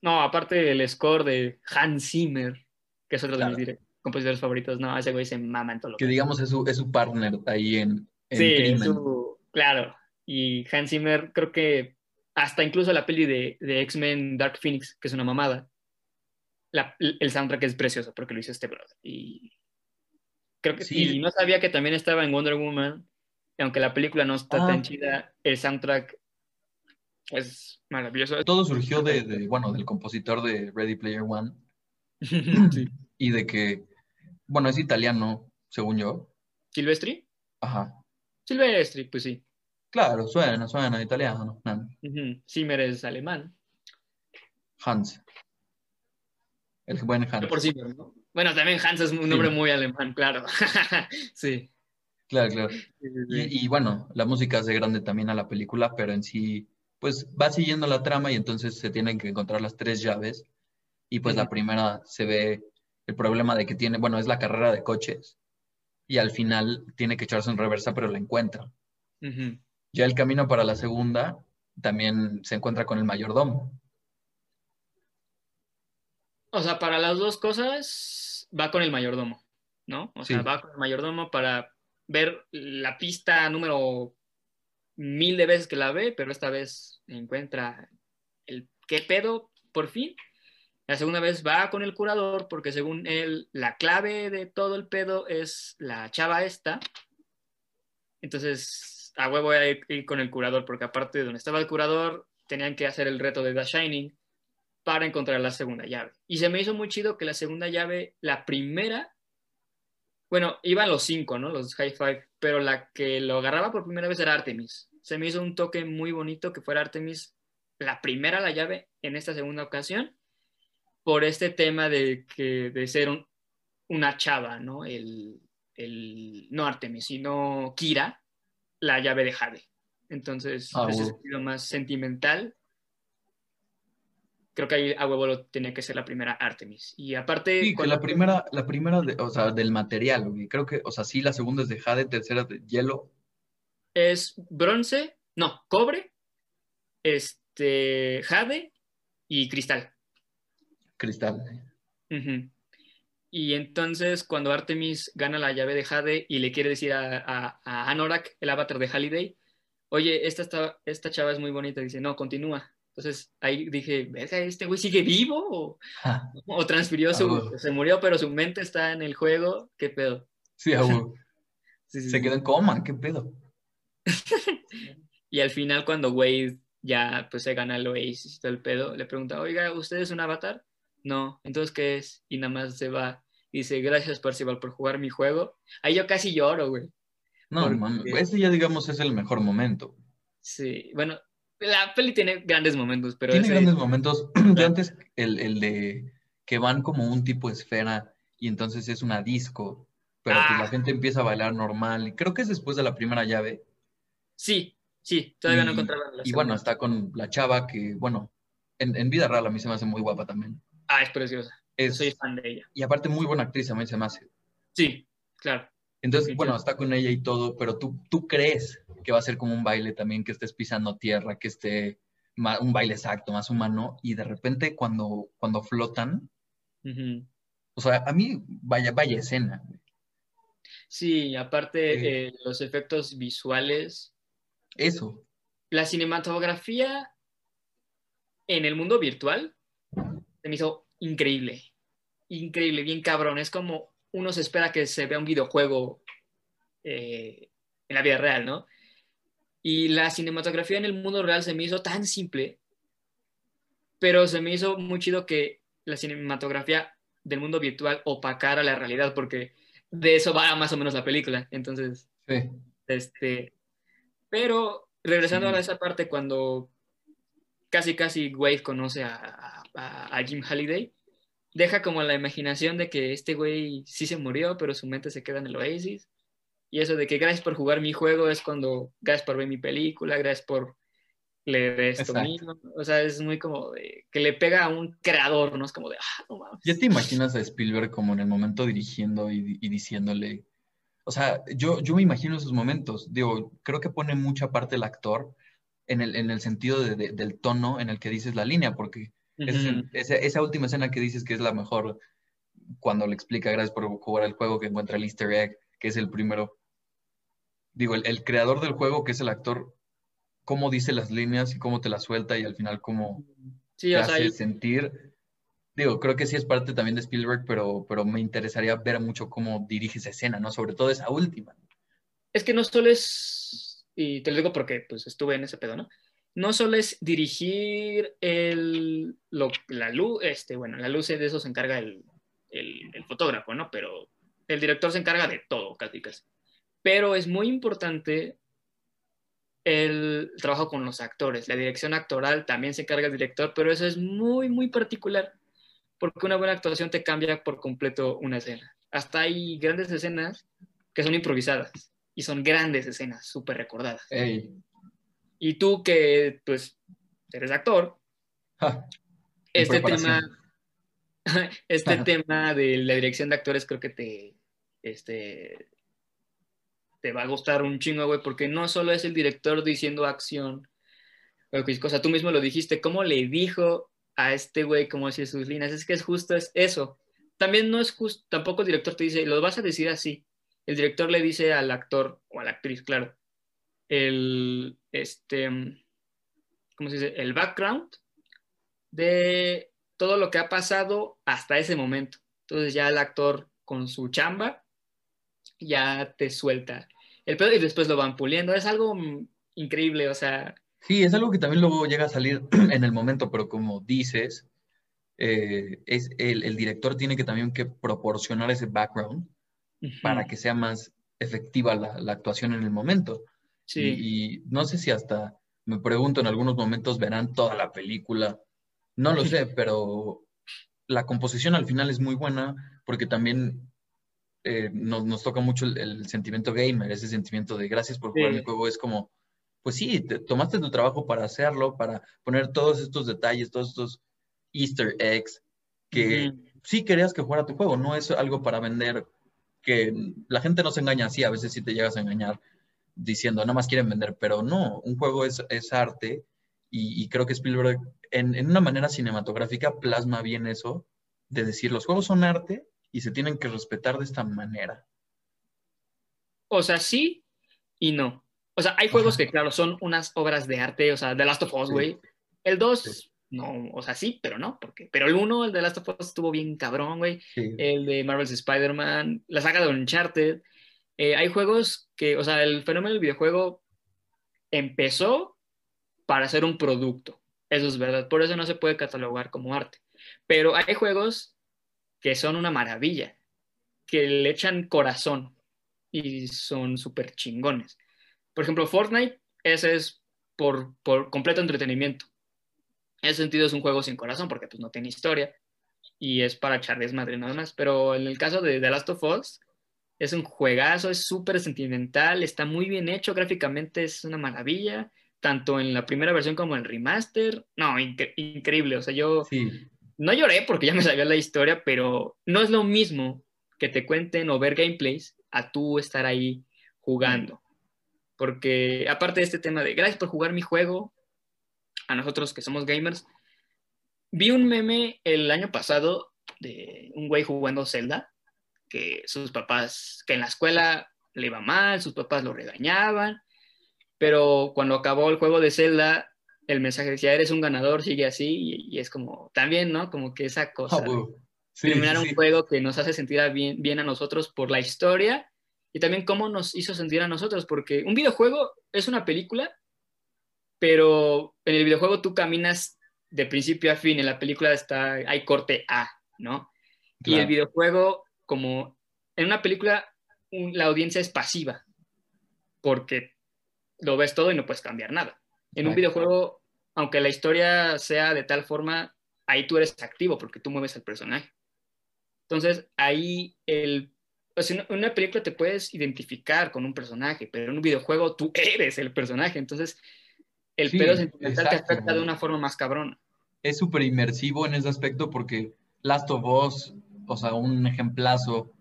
No, aparte el score de Hans Zimmer. que es otro de mis compositores favoritos. No, ese güey se mama en todo lo que. Que digamos es su, es su partner ahí en. en sí, Su, claro. Y Hans Zimmer, creo que hasta incluso la peli de, de X-Men Dark Phoenix, que es una mamada, el soundtrack es precioso porque lo hizo este brother. Y creo que sí. Y no sabía que también estaba en Wonder Woman. aunque la película no está tan ah. chida, el soundtrack es maravilloso. Todo surgió de, bueno, del compositor de Ready Player One. Y de que, bueno, es italiano, según yo. ¿Silvestri? Ajá. Silvestri, pues sí. Claro, suena, suena italiano. Zimmer es alemán. Hans. El buen Hans. Por ¿no? Bueno, también Hans es un nombre muy alemán, claro. sí. Claro, claro. Y, bueno, la música hace grande también a la película, pero en sí, pues va siguiendo la trama y entonces se tienen que encontrar las tres llaves. Y pues la primera se ve el problema de que tiene, bueno, es la carrera de coches. Y al final tiene que echarse en reversa, pero la encuentra. Ya el camino para la segunda también se encuentra con el mayordomo. O sea, para las dos cosas va con el mayordomo, ¿no? O sea, va con el mayordomo para ver la pista número mil de veces que la ve, pero esta vez encuentra el qué pedo por fin. La segunda vez va con el curador porque según él la clave de todo el pedo es la chava esta. Entonces, a huevo voy a ir, con el curador porque aparte de donde estaba el curador, tenían que hacer el reto de The Shining para encontrar la segunda llave. Y se me hizo muy chido que la segunda llave, la primera, bueno, iban los cinco, ¿no? Los high five, pero la que lo agarraba por primera vez era Artemis. Se me hizo un toque muy bonito que fuera Artemis la primera la llave en esta segunda ocasión por este tema de, que, de ser una chava, ¿no? El, no Artemis, sino Kira, la llave de Jade. Entonces, ah, ese sentido más sentimental creo que ahí a huevo lo tenía que ser la primera Artemis. Y aparte... Sí, que la primera, la primera o sea, del material, creo que, o sea, sí, la segunda es de jade, tercera de hielo. Es bronce, no, cobre, este, jade y cristal. Cristal. Y entonces cuando Artemis gana la llave de Jade y le quiere decir a, Anorak, el avatar de Halliday, oye, esta, esta chava es muy bonita, dice, no, continúa. Entonces ahí dije, ¿este güey sigue vivo? ¿O, transfirió su, se murió, pero su mente está en el juego? ¿Qué pedo? Sí, se quedó en coma, ¿qué pedo? y al final cuando Wade ya pues se gana el Oasis y todo el pedo, le pregunta, oiga, ¿usted es un avatar? No, entonces ¿qué es? Y nada más se va. Dice, gracias Parcival por jugar mi juego. Ahí yo casi lloro, güey. No, porque... ese ya digamos es el mejor momento. Sí, bueno, la peli tiene grandes momentos, pero... Tiene grandes momentos. De antes, el, de que van como un tipo de esfera y entonces es una disco, pero que la ah. gente empieza a bailar normal. Y creo que es después de la primera llave. Sí, sí, todavía no encontraba la Y bueno, está con la chava que, bueno, en, vida real a mí se me hace muy guapa también. Ah, es preciosa. Soy fan de ella. Y aparte muy buena actriz a mí se me hace. Sí, claro. Entonces, bueno, está con ella y todo, pero tú, tú crees que va a ser como un baile también, que estés pisando tierra, que esté un baile exacto, más humano, y de repente cuando, cuando flotan, o sea, a mí vaya, vaya escena. Sí, aparte eh, los efectos visuales. Eso. La cinematografía en el mundo virtual se me hizo increíble. Increíble, bien cabrón. Es como uno se espera que se vea un videojuego eh, en la vida real, ¿no? Y la cinematografía en el mundo real se me hizo tan simple, pero se me hizo muy chido que la cinematografía del mundo virtual opacara la realidad, porque de eso va más o menos la película. Entonces, este, pero regresando a esa parte cuando casi casi Wade conoce a, a, Jim Halliday, deja como la imaginación de que este güey sí se murió, pero su mente se queda en el Oasis. Y eso de que gracias por jugar mi juego es cuando gracias por ver mi película, gracias por leer esto mismo. O sea, es muy como de que le pega a un creador, ¿no? Es como de, ah, no mames. ¿Ya te imaginas a Spielberg como en el momento dirigiendo y, diciéndole, o sea, yo, yo me imagino esos momentos, digo, creo que pone mucha parte el actor en el, en el sentido de, del tono en el que dices la línea, porque esa, esa, última escena que dices que es la mejor cuando le explica, gracias por jugar el juego, que encuentra el easter egg, que es el primero. Digo, el, creador del juego, que es el actor, cómo dice las líneas y cómo te las suelta y al final cómo te hace sentir. Digo, creo que sí es parte también de Spielberg, pero, pero me interesaría ver mucho cómo dirige esa escena, ¿no? Sobre todo esa última. Es que no solo es, y te lo digo porque pues estuve en ese pedo, ¿no? no solo es dirigir el, la luz, este, bueno, la luz de eso se encarga el, el, fotógrafo, ¿no? Pero el director se encarga de todo, casi casi. Pero es muy importante el trabajo con los actores. La dirección actoral también se encarga el director, pero eso es muy, muy particular, porque una buena actuación te cambia por completo una escena. Hasta hay grandes escenas que son improvisadas y son grandes escenas, súper recordadas. Y tú que, pues, eres actor, este tema, este tema de la dirección de actores creo que te, este, te va a gustar un chingo, güey, porque no solo es el director diciendo acción, o sea, tú mismo lo dijiste, cómo le dijo a este güey cómo hacía sus líneas, es que es justo es eso. También no es justo, tampoco el director te dice, lo vas a decir así. El director le dice al actor o a la actriz, claro, el, este, ¿cómo se dice? El background de todo lo que ha pasado hasta ese momento. Entonces ya el actor con su chamba ya te suelta el pedo y después lo van puliendo. Es algo increíble, o sea. Sí, es algo que también luego llega a salir en el momento, pero como dices, eh, es el, director tiene que también que proporcionar ese background para que sea más efectiva la, la, actuación en el momento. Sí. Y, no sé si hasta, me pregunto, en algunos momentos verán toda la película. No lo sé, pero la composición al final es muy buena porque también eh, nos, toca mucho el, sentimiento gamer, ese sentimiento de gracias por jugar el juego. Es como, pues sí, te, tomaste tu trabajo para hacerlo, para poner todos estos detalles, todos estos easter eggs que sí querías que jugara tu juego, no es algo para vender que la gente no se engaña así, a veces sí te llegas a engañar diciendo, nada más quieren vender, pero no, un juego es, es arte y, creo que Spielberg en, en, una manera cinematográfica plasma bien eso, de decir, los juegos son arte y se tienen que respetar de esta manera. O sea, sí y no. O sea, hay juegos que, claro, son unas obras de arte, o sea, The Last of Us, güey. El 2, no, o sea, sí, pero no, porque, pero el 1, el de Last of Us, estuvo bien cabrón, güey. El de Marvel's Spider-Man, la saga de Uncharted. Eh, hay juegos que, o sea, el fenómeno del videojuego empezó para ser un producto. Eso es verdad. Por eso no se puede catalogar como arte. Pero hay juegos que son una maravilla, que le echan corazón y son súper chingones. Por ejemplo, Fortnite, ese es por, por, completo entretenimiento. En ese sentido es un juego sin corazón porque pues no tiene historia y es para echar desmadre nada más. Pero en el caso de The Last of Us, es un juegazo, es súper sentimental, está muy bien hecho, gráficamente es una maravilla, tanto en la primera versión como en el remaster. No, increíble. O sea, yo no lloré porque ya me sabía la historia, pero no es lo mismo que te cuenten o ver gameplays a tú estar ahí jugando. Porque aparte de este tema de gracias por jugar mi juego, a nosotros que somos gamers, vi un meme el año pasado de un güey jugando Zelda que sus papás, que en la escuela le iba mal, sus papás lo regañaban, pero cuando acabó el juego de Zelda, el mensaje decía, eres un ganador, sigue así, y, es como, también, ¿no? Como que esa cosa, ah, terminar un juego que nos hace sentir bien, bien a nosotros por la historia, y también cómo nos hizo sentir a nosotros, porque un videojuego es una película, pero en el videojuego tú caminas de principio a fin, en la película está, hay corte A, ¿no? Y el videojuego como en una película la audiencia es pasiva, porque lo ves todo y no puedes cambiar nada. En un videojuego, aunque la historia sea de tal forma, ahí tú eres activo porque tú mueves el personaje. Entonces, ahí el... en una película te puedes identificar con un personaje, pero en un videojuego tú eres el personaje. Entonces, el pedo sentimental te afecta de una forma más cabrona. Es súper inmersivo en ese aspecto porque Last of Us o sea, un ejemplazo.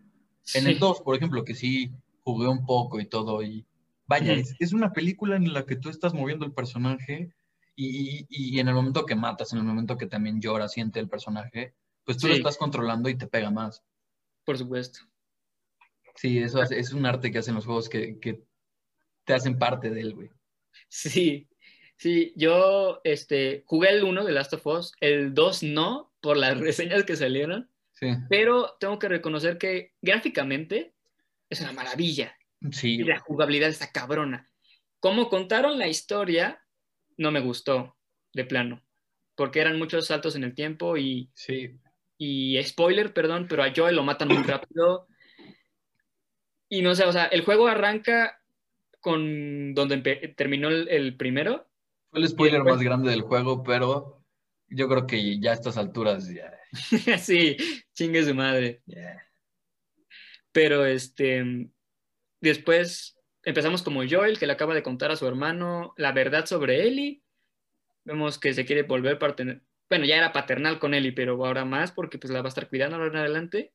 En el 2, por ejemplo, que sí jugué un poco y todo, y vaya, es, una película en la que tú estás moviendo el personaje y, y, en el momento que matas, en el momento que también llora, siente el personaje, pues tú lo estás controlando y te pega más. Por supuesto. Sí, eso es, un arte que hacen los juegos que, que te hacen parte de él, güey. Sí, sí, yo este, jugué el 1 de Last of Us, el 2 no, por las reseñas que salieron, sí. pero tengo que reconocer que gráficamente es una maravilla. Sí. Y la jugabilidad está cabrona. Como contaron la historia, no me gustó, de plano, porque eran muchos saltos en el tiempo y... Sí. Y spoiler, perdón, pero a Joel lo matan muy rápido. Y no sé, o sea, el juego arranca con donde terminó el, primero. Fue el spoiler más grande del juego, pero yo creo que ya a estas alturas ya. sí, chingue su madre. Pero este, después empezamos como Joel, que le acaba de contar a su hermano la verdad sobre Ellie. Vemos que se quiere volver paternal. Bueno, ya era paternal con Ellie, pero ahora más porque pues la va a estar cuidando ahora en adelante.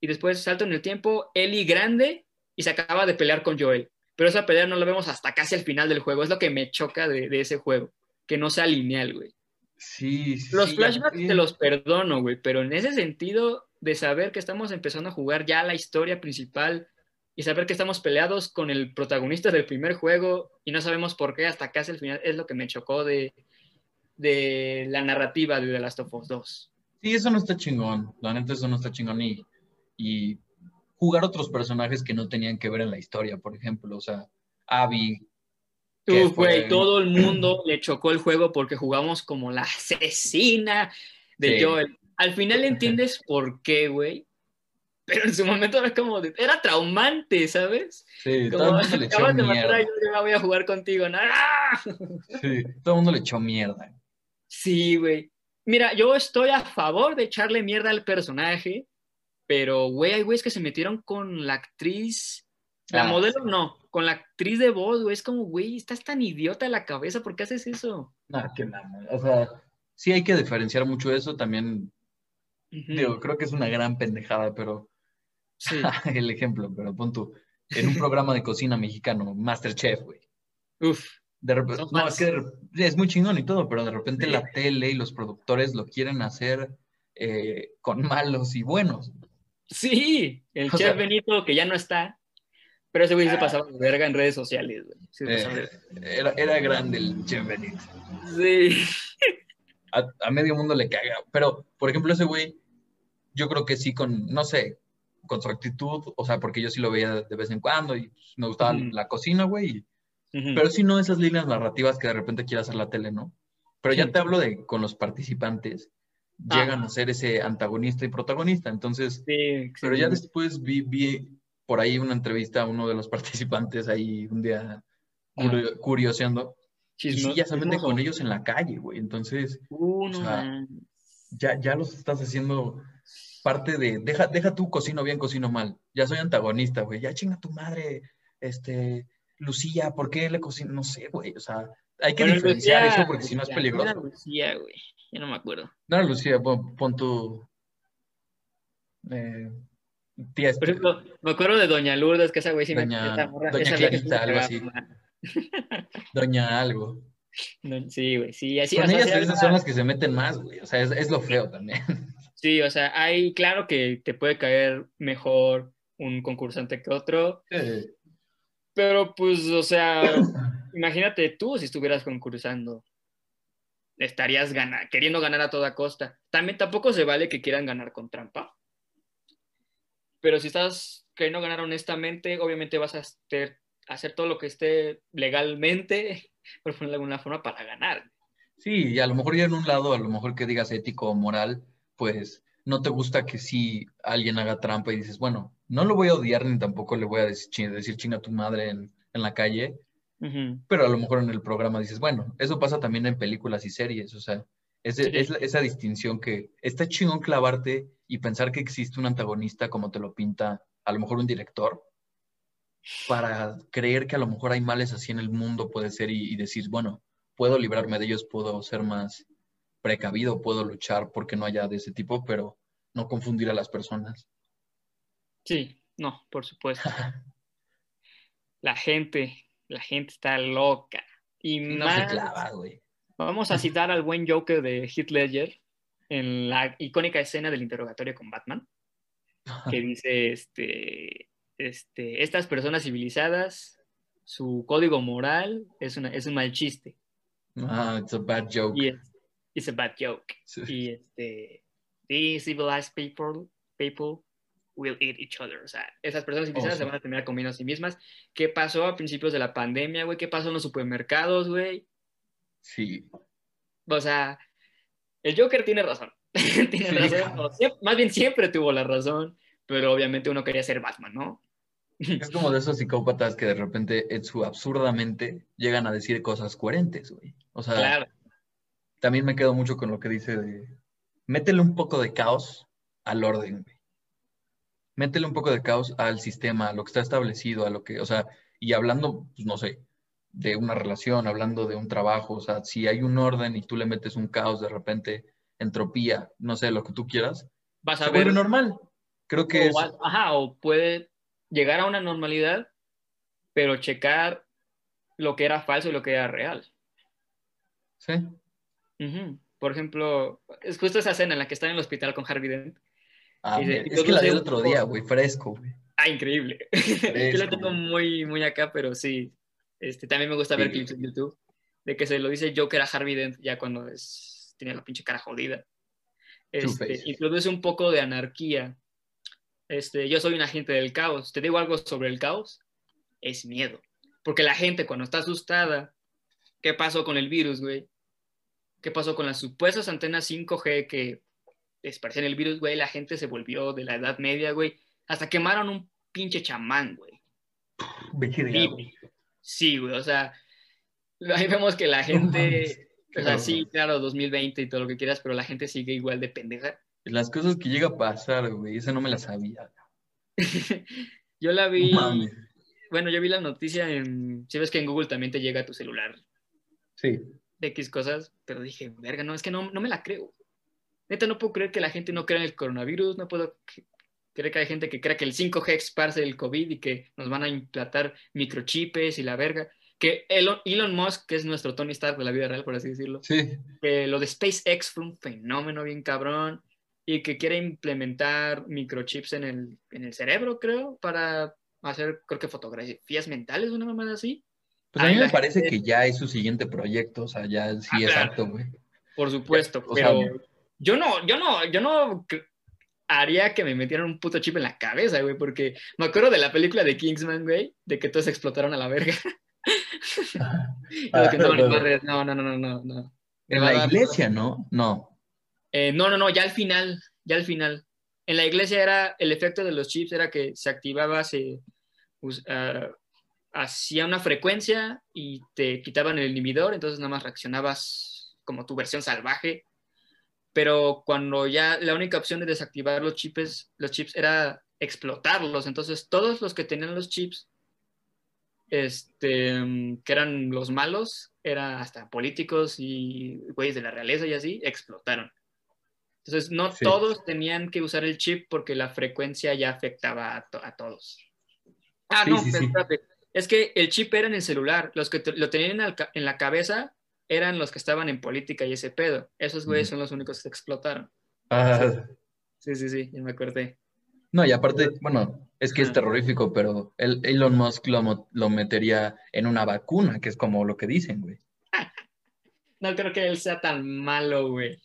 Y después salto en el tiempo, Ellie grande y se acaba de pelear con Joel pero esa pelea no la vemos hasta casi al final del juego. Es lo que me choca de, ese juego, que no sea lineal, güey. Sí, sí. Los flashbacks te los perdono, güey, pero en ese sentido de saber que estamos empezando a jugar ya la historia principal y saber que estamos peleados con el protagonista del primer juego y no sabemos por qué hasta casi el final, es lo que me chocó de, de la narrativa de The Last of Us 2. Sí, eso no está chingón. La neta, eso no está chingón. y jugar otros personajes que no tenían que ver en la historia, por ejemplo, o sea, Abby. Uf, güey, todo el mundo le chocó el juego porque jugamos como la asesina de Joel. Al final entiendes por qué, güey. Pero en su momento era como, era traumante, ¿sabes? Sí, todo el mundo le echó mierda. yo ya voy a jugar contigo, ¿no? Sí, todo el mundo le echó mierda. Sí, güey. Mira, yo estoy a favor de echarle mierda al personaje, pero, güey, hay güeyes que se metieron con la actriz, la ah, modelo no, con la actriz de voz, güey. Es como, güey, estás tan idiota en la cabeza, ¿por qué haces eso? No, qué mamá. O sea, sí hay que diferenciar mucho eso también. Digo, creo que es una gran pendejada, pero. Sí. el ejemplo, pero pon tú. En un programa de cocina mexicano, Masterchef, güey. Uf. De repente, no, es que es muy chingón y todo, pero de repente la tele y los productores lo quieren hacer eh, con malos y buenos. Sí, el chef Benito, que ya no está, pero ese güey se ah. pasaba de verga en redes sociales, eh, era, era, grande el chef Benito. Sí. A, medio mundo le caga. Pero, por ejemplo, ese güey, yo creo que sí con, no sé, con su actitud, o sea, porque yo sí lo veía de vez en cuando y me gustaba la cocina, güey. Pero sí no esas líneas narrativas que de repente quiere hacer la tele, ¿no? Pero ya te hablo de con los participantes llegan a ser ese antagonista y protagonista. Entonces, pero ya después vi, vi, por ahí una entrevista a uno de los participantes ahí un día curioseando. y sí, ya se meten con ellos en la calle, güey. Entonces, ya, ya los estás haciendo parte de, deja, deja tú cocino bien, cocino mal. Ya soy antagonista, güey. Ya chinga tu madre, este, Lucía, ¿por qué le cocino? No sé, güey. O sea, hay que diferenciar eso porque si no es peligroso. Lucía, güey. Ya no me acuerdo. No, Lucía, pon, tu. Eh, tía Por ejemplo, me acuerdo de Doña Lourdes, que esa güey sí Doña, me Doña Clarita, algo así. Doña algo. sí, güey, sí, así. Con ellas esas son las que se meten más, güey. O sea, es, es, lo feo también. Sí, o sea, hay, claro que te puede caer mejor un concursante que otro. Sí. Pero, pues, o sea, imagínate tú si estuvieras concursando estarías queriendo ganar a toda costa. También tampoco se vale que quieran ganar con trampa. Pero si estás queriendo ganar honestamente, obviamente vas a hacer, todo lo que esté legalmente, por ponerlo alguna forma, para ganar. Sí, y a lo mejor ya en un lado, a lo mejor que digas ético o moral, pues no te gusta que si alguien haga trampa y dices, bueno, no lo voy a odiar ni tampoco le voy a decir, decir chinga a tu madre en la calle, pero a lo mejor en el programa dices, bueno, eso pasa también en películas y series, o sea, es, esa distinción que está chingón clavarte y pensar que existe un antagonista como te lo pinta a lo mejor un director, para creer que a lo mejor hay males así en el mundo puede ser y, decir, bueno, puedo librarme de ellos, puedo ser más precavido, puedo luchar porque no haya de ese tipo, pero no confundir a las personas. Sí, no, por supuesto. la gente la gente está loca. Y no más, Vamos a citar al buen Joker de Heath Ledger en la icónica escena del interrogatorio con Batman. que dice, este, este, estas personas civilizadas, su código moral es, una, es un mal chiste. Ah, it's a bad joke. Y es, it's a bad joke. Y este, these civilized people, people will eat each other. O sea, esas personas civilizadas se van a terminar comiendo a sí mismas. ¿Qué pasó a principios de la pandemia, güey? ¿Qué pasó en los supermercados, güey? Sí. O sea, el Joker tiene razón. tiene razón. más bien siempre tuvo la razón, pero obviamente uno quería ser Batman, ¿no? Es como de esos psicópatas que de repente, su absurdamente, llegan a decir cosas coherentes, güey. O sea, también me quedo mucho con lo que dice de, métele un poco de caos al orden, güey. Métele un poco de caos al sistema, a lo que está establecido, a lo que, o sea, y hablando, pues no sé, de una relación, hablando de un trabajo, o sea, si hay un orden y tú le metes un caos de repente, entropía, no sé, lo que tú quieras, vas a ver normal. Creo que es... Ajá, o puede llegar a una normalidad, pero checar lo que era falso y lo que era real. Sí. Por ejemplo, es justo esa escena en la que está en el hospital con Harvey Dent. Ah, es que la vi el otro día, güey, fresco, güey. Ah, increíble. Yo lo tengo muy, muy acá, pero sí. Este, también me gusta ver clips en YouTube de que se lo dice Joker a Harvey Dent ya cuando es, tiene la pinche cara jodida. Este, introduce un poco de anarquía este, yo soy un agente del caos. ¿Te digo algo sobre el caos? Es miedo. Porque la gente cuando está asustada, ¿qué pasó con el virus, güey? ¿Qué pasó con las supuestas antenas 5G que esparcían el virus, güey? La gente se volvió de la Edad Media, güey. Hasta quemaron un pinche chamán, güey. Sí, güey, o sea, ahí vemos que la gente, o sea, sí, claro, 2020 y todo lo que quieras, pero la gente sigue igual de pendeja. Las cosas que llega a pasar, güey, esa no me la sabía. yo la vi. bueno, yo vi la noticia en. Si ves que en Google también te llega a tu celular. Sí. De X cosas, pero dije, verga, no, es que no, no me la creo. Neta, no puedo creer que la gente no crea en el coronavirus, no puedo creer que hay gente que crea que el 5G esparce el COVID y que nos van a implantar microchips y la verga. Que Elon, Musk, que es nuestro Tony Stark de la vida real, por así decirlo, sí. que lo de SpaceX fue un fenómeno bien cabrón y que quiere implementar microchips en el, en el cerebro, creo, para hacer, creo que fotografías mentales, una mamada así. Pues a mí me parece que ya es su siguiente proyecto, o sea, ya sí, ah, exacto, güey. Por supuesto, pero yo no, yo no, yo no haría que me metieran un puto chip en la cabeza, güey, porque me acuerdo de la película de Kingsman, güey, de que todos explotaron a la verga. Ah, no, no, no, no, no, no. En la iglesia, ¿no? No. Eh, no, no, no, ya al final, ya al final. En la iglesia era, el efecto de los chips era que se activaba, se uh, hacía una frecuencia y te quitaban el inhibidor, entonces nada más reaccionabas como tu versión salvaje. Pero cuando ya la única opción de desactivar los chips, los chips era explotarlos, entonces todos los que tenían los chips, este, que eran los malos, eran hasta políticos y güeyes de la realeza y así, explotaron. Entonces, no todos tenían que usar el chip porque la frecuencia ya afectaba a, todos. Ah, no, espérate. Es que el chip era en el celular. Los que lo tenían en, la cabeza eran los que estaban en política y ese pedo. Esos güeyes son los únicos que se explotaron. Ah. Sí, sí, sí, ya me acordé. No, y aparte, bueno, es que es terrorífico, pero el Elon Musk lo, lo metería en una vacuna, que es como lo que dicen, güey. no creo que él sea tan malo, güey.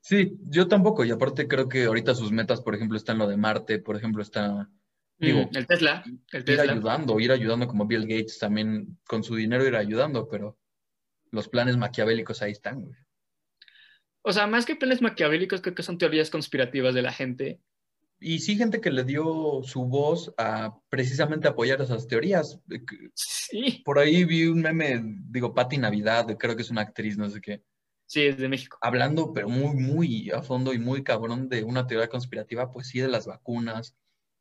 Sí, yo tampoco, y aparte creo que ahorita sus metas, por ejemplo, están lo de Marte, por ejemplo, está, digo, mm, el Tesla, el Tesla. Ir ayudando, ir ayudando como Bill Gates también con su dinero ir ayudando, pero los planes maquiavélicos ahí están, güey. O sea, más que planes maquiavélicos, creo que son teorías conspirativas de la gente. Y sí, gente que le dio su voz a precisamente apoyar esas teorías. Sí. Por ahí vi un meme, digo, Patti Navidad, creo que es una actriz, no sé qué Sí, es de México. Hablando, pero muy, muy a fondo y muy cabrón de una teoría conspirativa, pues sí, de las vacunas,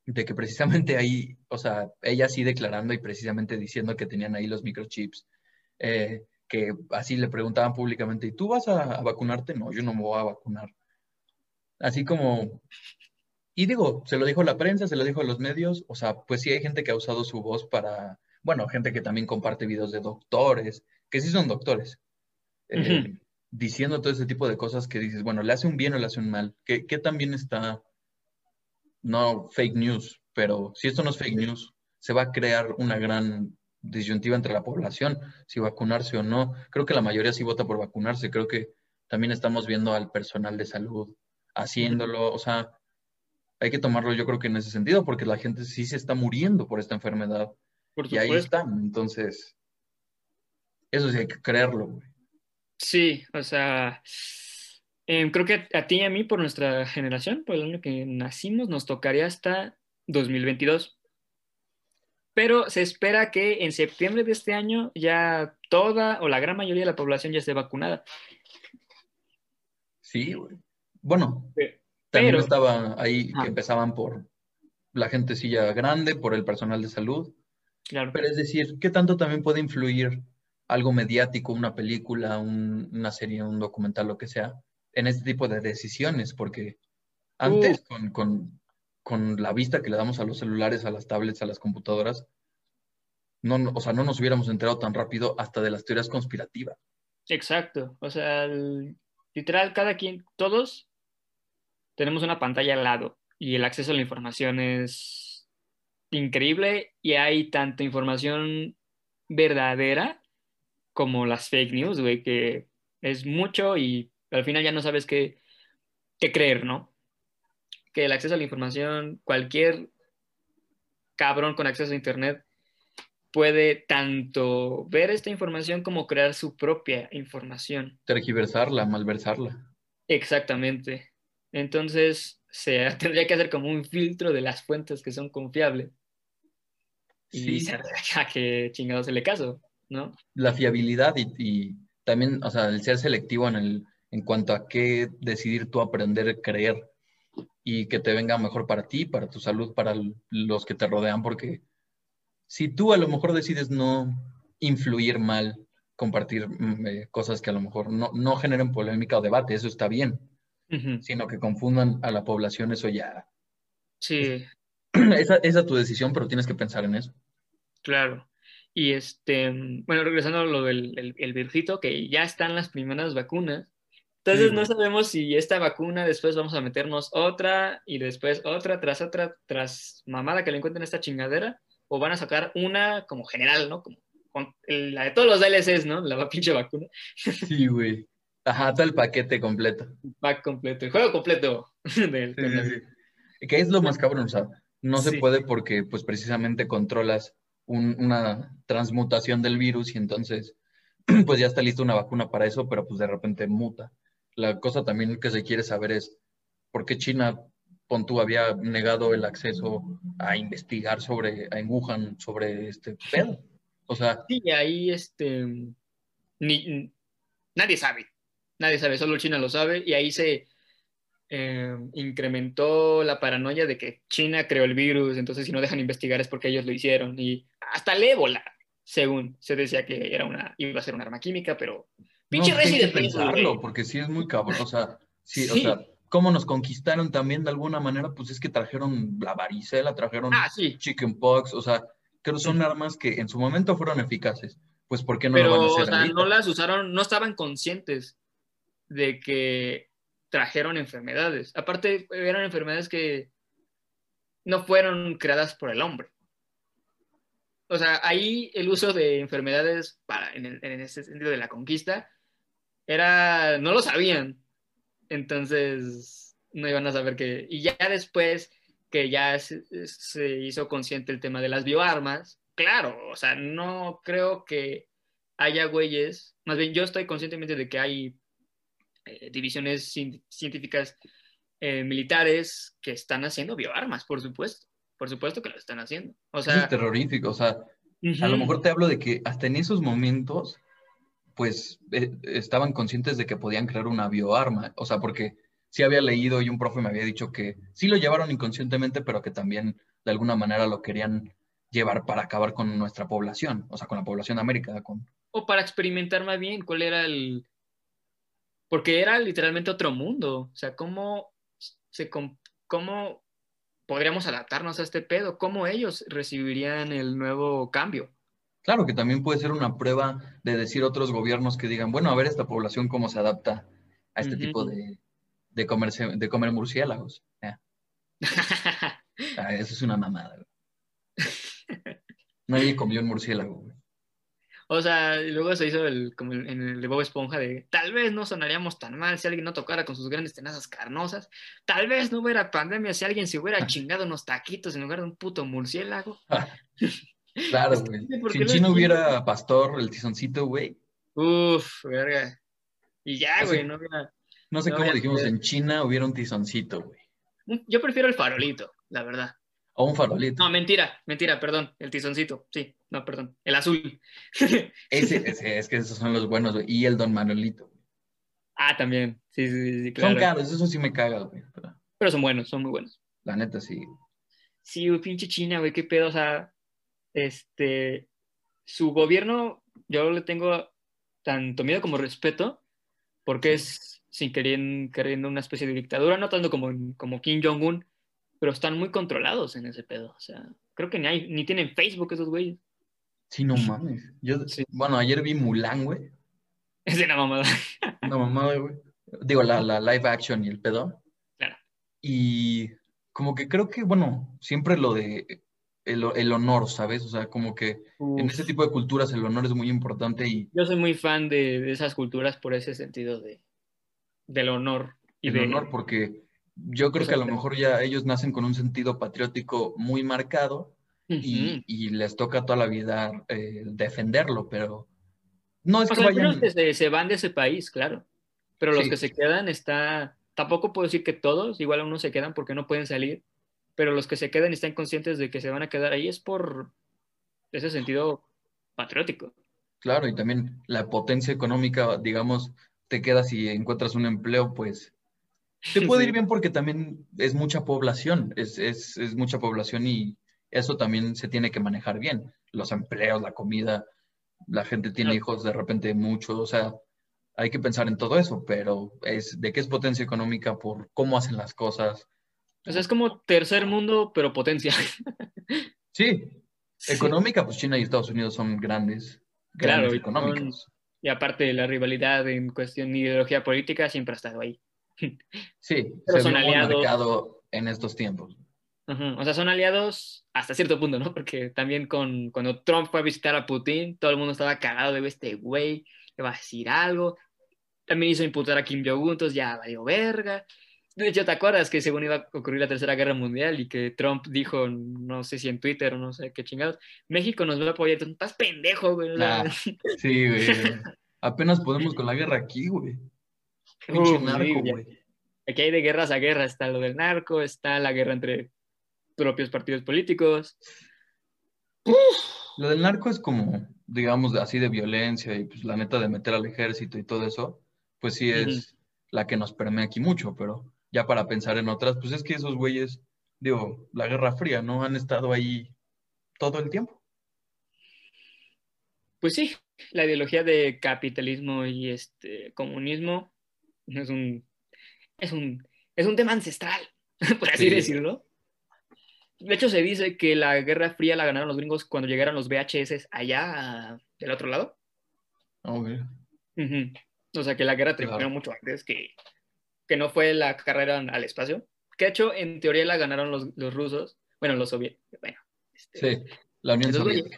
de que precisamente ahí, o sea, ella sí declarando y precisamente diciendo que tenían ahí los microchips, eh, que así le preguntaban públicamente, ¿y tú vas a, vacunarte? No, yo no me voy a vacunar. Así como, y digo, se lo dijo la prensa, se lo dijo a los medios, o sea, pues sí hay gente que ha usado su voz para, bueno, gente que también comparte videos de doctores, que sí son doctores. Eh, diciendo todo ese tipo de cosas que dices, bueno, ¿le hace un bien o le hace un mal? ¿Qué, qué tan bien está no fake news, pero si esto no es fake news, se va a crear una gran disyuntiva entre la población, si vacunarse o no. Creo que la mayoría sí vota por vacunarse. Creo que también estamos viendo al personal de salud haciéndolo. O sea, hay que tomarlo yo creo que en ese sentido, porque la gente sí se está muriendo por esta enfermedad. y ahí están. Entonces, eso sí hay que creerlo. Sí, o sea, em, creo que a ti y a mí, por nuestra generación, por el año que nacimos, nos tocaría hasta 2022 pero se espera que en septiembre de este año ya toda o la gran mayoría de la población ya esté vacunada. Sí, güey. Bueno, también estaba ahí que empezaban por la gentecilla grande, por el personal de salud. Claro. Pero es decir, ¿qué tanto también puede influir algo mediático, una película, una serie, un documental, lo que sea, en este tipo de decisiones? Porque antes con, con con la vista que le damos a los celulares, a las tablets, a las computadoras, no, o sea, no nos hubiéramos enterado tan rápido hasta de las teorías conspirativas. Exacto, o sea, literal, cada quien, todos tenemos una pantalla al lado y el acceso a la información es increíble y hay tanta información verdadera como las fake news, güey, que es mucho y al final ya no sabes qué, qué creer, ¿no? Que el acceso a la información, cualquier cabrón con acceso a Internet puede tanto ver esta información como crear su propia información. Tergiversarla, malversarla. Exactamente. Entonces, se tendría que hacer como un filtro de las fuentes que son confiables. Y se a que chingado se le caso, ¿no? La fiabilidad y, y, también, o sea, el ser selectivo en, el, en cuanto a qué decidir tú aprender a creer y que te venga mejor para ti, para tu salud, para los que te rodean, porque si tú a lo mejor decides no influir mal, compartir mm, eh, cosas que a lo mejor no, no generen polémica o debate, eso está bien, sino que confundan a la población, eso ya... Sí. Esa, es tu decisión, pero tienes que pensar en eso. Claro. Y este, bueno, regresando a lo del el, el virjito, que ya están las primeras vacunas, entonces no sabemos si esta vacuna después vamos a meternos otra y después otra tras otra, tras mamada que le encuentren esta chingadera, o van a sacar una como general, ¿no? Como con la de todos los DLCs, ¿no? La pinche vacuna. Sí, güey. Ajá, todo el paquete completo. Pack completo, el juego completo. Del, ¿Qué es lo más cabrón? O sea, no se puede porque pues precisamente controlas una transmutación del virus y entonces pues ya está lista una vacuna para eso, pero pues de repente muta la cosa también que se quiere saber es por qué China, pon había negado el acceso a investigar sobre, a Wuhan, sobre este. O sea. Sí, ahí este. Ni, nadie sabe. Nadie sabe, solo China lo sabe. Y ahí se eh, incrementó la paranoia de que China creó el virus, entonces si no dejan investigar es porque ellos lo hicieron. Y hasta el ébola, según se decía que era una, iba a ser un arma química, pero Pinche no, Hay que pensarlo, porque sí es muy cabrón. O sea, sí, o sea, cómo nos conquistaron también de alguna manera, pues es que trajeron la varicela, trajeron ah, sí. chickenpox, o sea, que son armas que en su momento fueron eficaces. Pues, ¿por qué no lo van a hacer? O sea, no las usaron, no estaban conscientes de que trajeron enfermedades. Aparte, eran enfermedades que no fueron creadas por el hombre. O sea, ahí el uso de enfermedades para, en, en ese sentido de la conquista era, no lo sabían. Entonces, no iban a saber que, y ya después que ya se, hizo consciente el tema de las bioarmas, claro, o sea, no creo que haya güeyes, más bien yo estoy conscientemente de que hay eh, divisiones científicas eh, militares que están haciendo bioarmas, por supuesto, por supuesto que lo están haciendo. O sea, es terrorífico, o sea, a lo mejor te hablo de que hasta en esos momentos pues eh, estaban conscientes de que podían crear una bioarma, o sea, porque sí había leído y un profe me había dicho que sí lo llevaron inconscientemente, pero que también de alguna manera lo querían llevar para acabar con nuestra población, o sea, con la población de América. Con... O para experimentar más bien cuál era el... Porque era literalmente otro mundo, o sea, cómo, se, cómo podríamos adaptarnos a este pedo, cómo ellos recibirían el nuevo cambio. Claro que también puede ser una prueba de decir otros gobiernos que digan, bueno, a ver esta población cómo se adapta a este tipo de, de, comer, de comer murciélagos. Ah, eso es una mamada, güey. Nadie comió un murciélago, güey. O sea, luego se hizo el, como en el de Bob Esponja de tal vez no sonaríamos tan mal si alguien no tocara con sus grandes tenazas carnosas. Tal vez no hubiera pandemia si alguien se hubiera chingado unos taquitos en lugar de un puto murciélago. claro, güey. Si en China hubiera pastor, el tizoncito, güey. Uf, verga. Y ya, güey, no hubiera. No sé cómo dijimos, en China hubiera un tizoncito, güey. Yo prefiero el farolito, la verdad. O un farolito. No, mentira, mentira, perdón. El tizoncito, sí. No, perdón. El azul. ese, ese, es que esos son los buenos, güey. Y el Don Manuelito. Ah, también. Sí, sí, sí, claro. Son caros, eso sí me caga, güey. Pero... son buenos, son muy buenos. La neta, sí. Sí, güey, pinche China, güey, qué pedo. O sea, este. Su gobierno, yo le tengo tanto miedo como respeto, porque es sin querer, queriendo una especie de dictadura, no tanto como, como Kim Jong-un, pero están muy controlados en ese pedo. O sea, creo que ni, hay, ni tienen Facebook esos güeyes. Sí, no mames. Yo, Bueno, ayer vi Mulan, güey. Es de una mamada. Una mamada, güey. Digo, la, la live action y el pedo. Claro. Y como que creo que, bueno, siempre lo de el, el honor, ¿sabes? O sea, como que en ese tipo de culturas el honor es muy importante y... Yo soy muy fan de, de esas culturas por ese sentido de, del honor. Y el honor, porque yo creo que a lo mejor ya ellos nacen con un sentido patriótico muy marcado y, y, les toca toda la vida eh, defenderlo, pero no es que vayan... se, se, van de ese país, claro, pero los que se quedan está... Tampoco puedo decir que todos, igual unos se quedan porque no pueden salir, pero los que se quedan y están conscientes de que se van a quedar ahí es por ese sentido patriótico. Claro, y también la potencia económica, digamos, te quedas y encuentras un empleo, pues te puede ir bien porque también es mucha población, es, es, es, mucha población y eso también se tiene que manejar bien. Los empleos, la comida, la gente tiene hijos de repente mucho, o sea, hay que pensar en todo eso, pero es de qué es potencia económica por cómo hacen las cosas. O sea, es como tercer mundo, pero potencia. Sí, económica, pues China y Estados Unidos son grandes, grandes claro, económicos. Y aparte la rivalidad en cuestión de ideología política siempre ha estado ahí. Sí, Pero son aliados en estos tiempos. O sea, son aliados hasta cierto punto, ¿no? Porque también con, cuando Trump fue a visitar a Putin, todo el mundo estaba cagado de este güey, le va a decir algo. También hizo imputar a Kim Jong-un, entonces ya valió verga. De hecho, ¿te acuerdas que según iba a ocurrir la Tercera Guerra Mundial y que Trump dijo, no sé si en Twitter o no sé qué chingados, México nos va a apoyar? Entonces, estás pendejo, güey. sí, güey. Apenas podemos con la guerra aquí, güey. narco, güey. Aquí hay de guerras a guerra. Está lo del narco, está la guerra entre propios partidos políticos. Lo del narco es como, digamos, así de violencia y pues la neta de meter al ejército y todo eso, pues sí es la que nos permea aquí mucho, pero ya para pensar en otras, pues es que esos güeyes, digo, la Guerra Fría, ¿no? Han estado ahí todo el tiempo. Pues sí, la ideología de capitalismo y este comunismo es un, es un, es un tema ancestral, por así decirlo. De hecho, se dice que la Guerra Fría la ganaron los gringos cuando llegaron los VHS allá del otro lado. Okay. O sea, que la guerra terminó mucho antes, que que no fue la carrera al espacio, que de hecho en teoría la ganaron los, los rusos, bueno, los soviéticos, bueno. Este, sí, la Unión Soviética.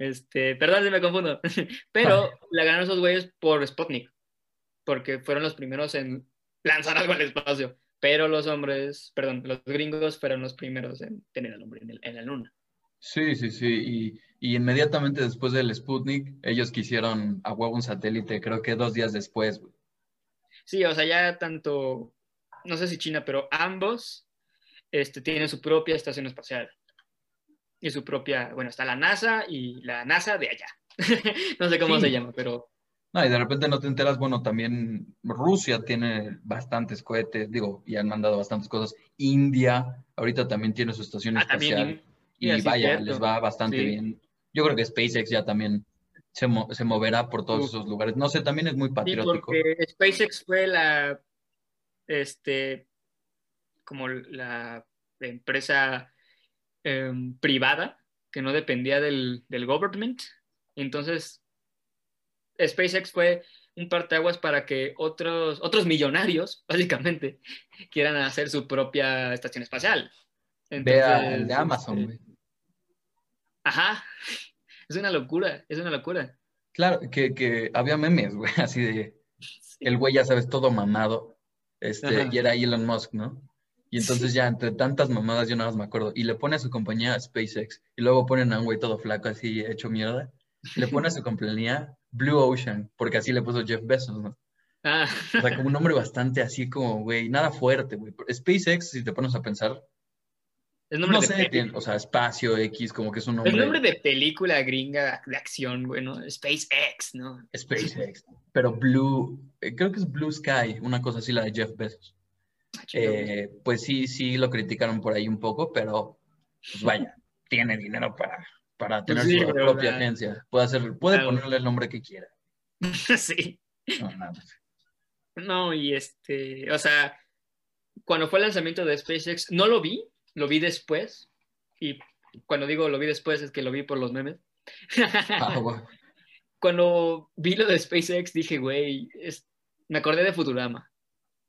Este, perdón si me confundo, pero la ganaron esos güeyes por Sputnik, porque fueron los primeros en lanzar algo al espacio, pero los hombres, perdón, los gringos fueron los primeros en tener al hombre en, en la luna. Sí, sí, sí, y, y, inmediatamente después del Sputnik, ellos quisieron a huevo un satélite, creo que dos días después, güey. Sí, o sea, ya tanto, no sé si China, pero ambos este, tienen su propia estación espacial. Y su propia, bueno, está la NASA y la NASA de allá. no sé cómo se llama, pero... No, y de repente no te enteras, bueno, también Rusia tiene bastantes cohetes, digo, y han mandado bastantes cosas. India, ahorita también tiene su estación ah, espacial. y vaya, les va bastante bien. Yo creo que SpaceX ya también se, se moverá por todos esos lugares. No sé, también es muy patriótico. Sí, porque SpaceX fue la, este, como la empresa em, privada que no dependía del, del government. Entonces, SpaceX fue un parteaguas para que otros, otros millonarios, básicamente, quieran hacer su propia estación espacial. Vea el de Amazon, este, güey. Ajá, es una locura, es una locura. Claro, que, que había memes, güey, así de, el güey ya sabes, todo mamado, este, y era Elon Musk, ¿no? Y entonces ya entre tantas mamadas yo nada más me acuerdo. Y le pone a su compañía SpaceX. Y luego ponen a un güey todo flaco así hecho mierda. Le pone a su compañía Blue Ocean, porque así le puso Jeff Bezos, ¿no? Ah. O sea, como un nombre bastante así como, güey, nada fuerte, güey. SpaceX, si te pones a pensar, Es nombre no de sé, tiene- o sea, espacio X, como que es un nombre. nombre de película gringa de acción, güey, ¿no? SpaceX, ¿no? SpaceX. Pero Blue, eh, creo que es Blue Sky, una cosa así, la de Jeff Bezos. Ah. Eh, pues sí, sí lo criticaron por ahí un poco, pero pues vaya, tiene dinero para, para tener Sí, su propia agencia. Puede, hacer, puede claro. ponerle el nombre que quiera. sí. No, nada. No, y este, o sea, cuando fue el lanzamiento de SpaceX, no lo vi, lo vi después. Y cuando digo lo vi después es que lo vi por los memes. Ah, cuando vi lo de SpaceX dije, güey, es- me acordé de Futurama.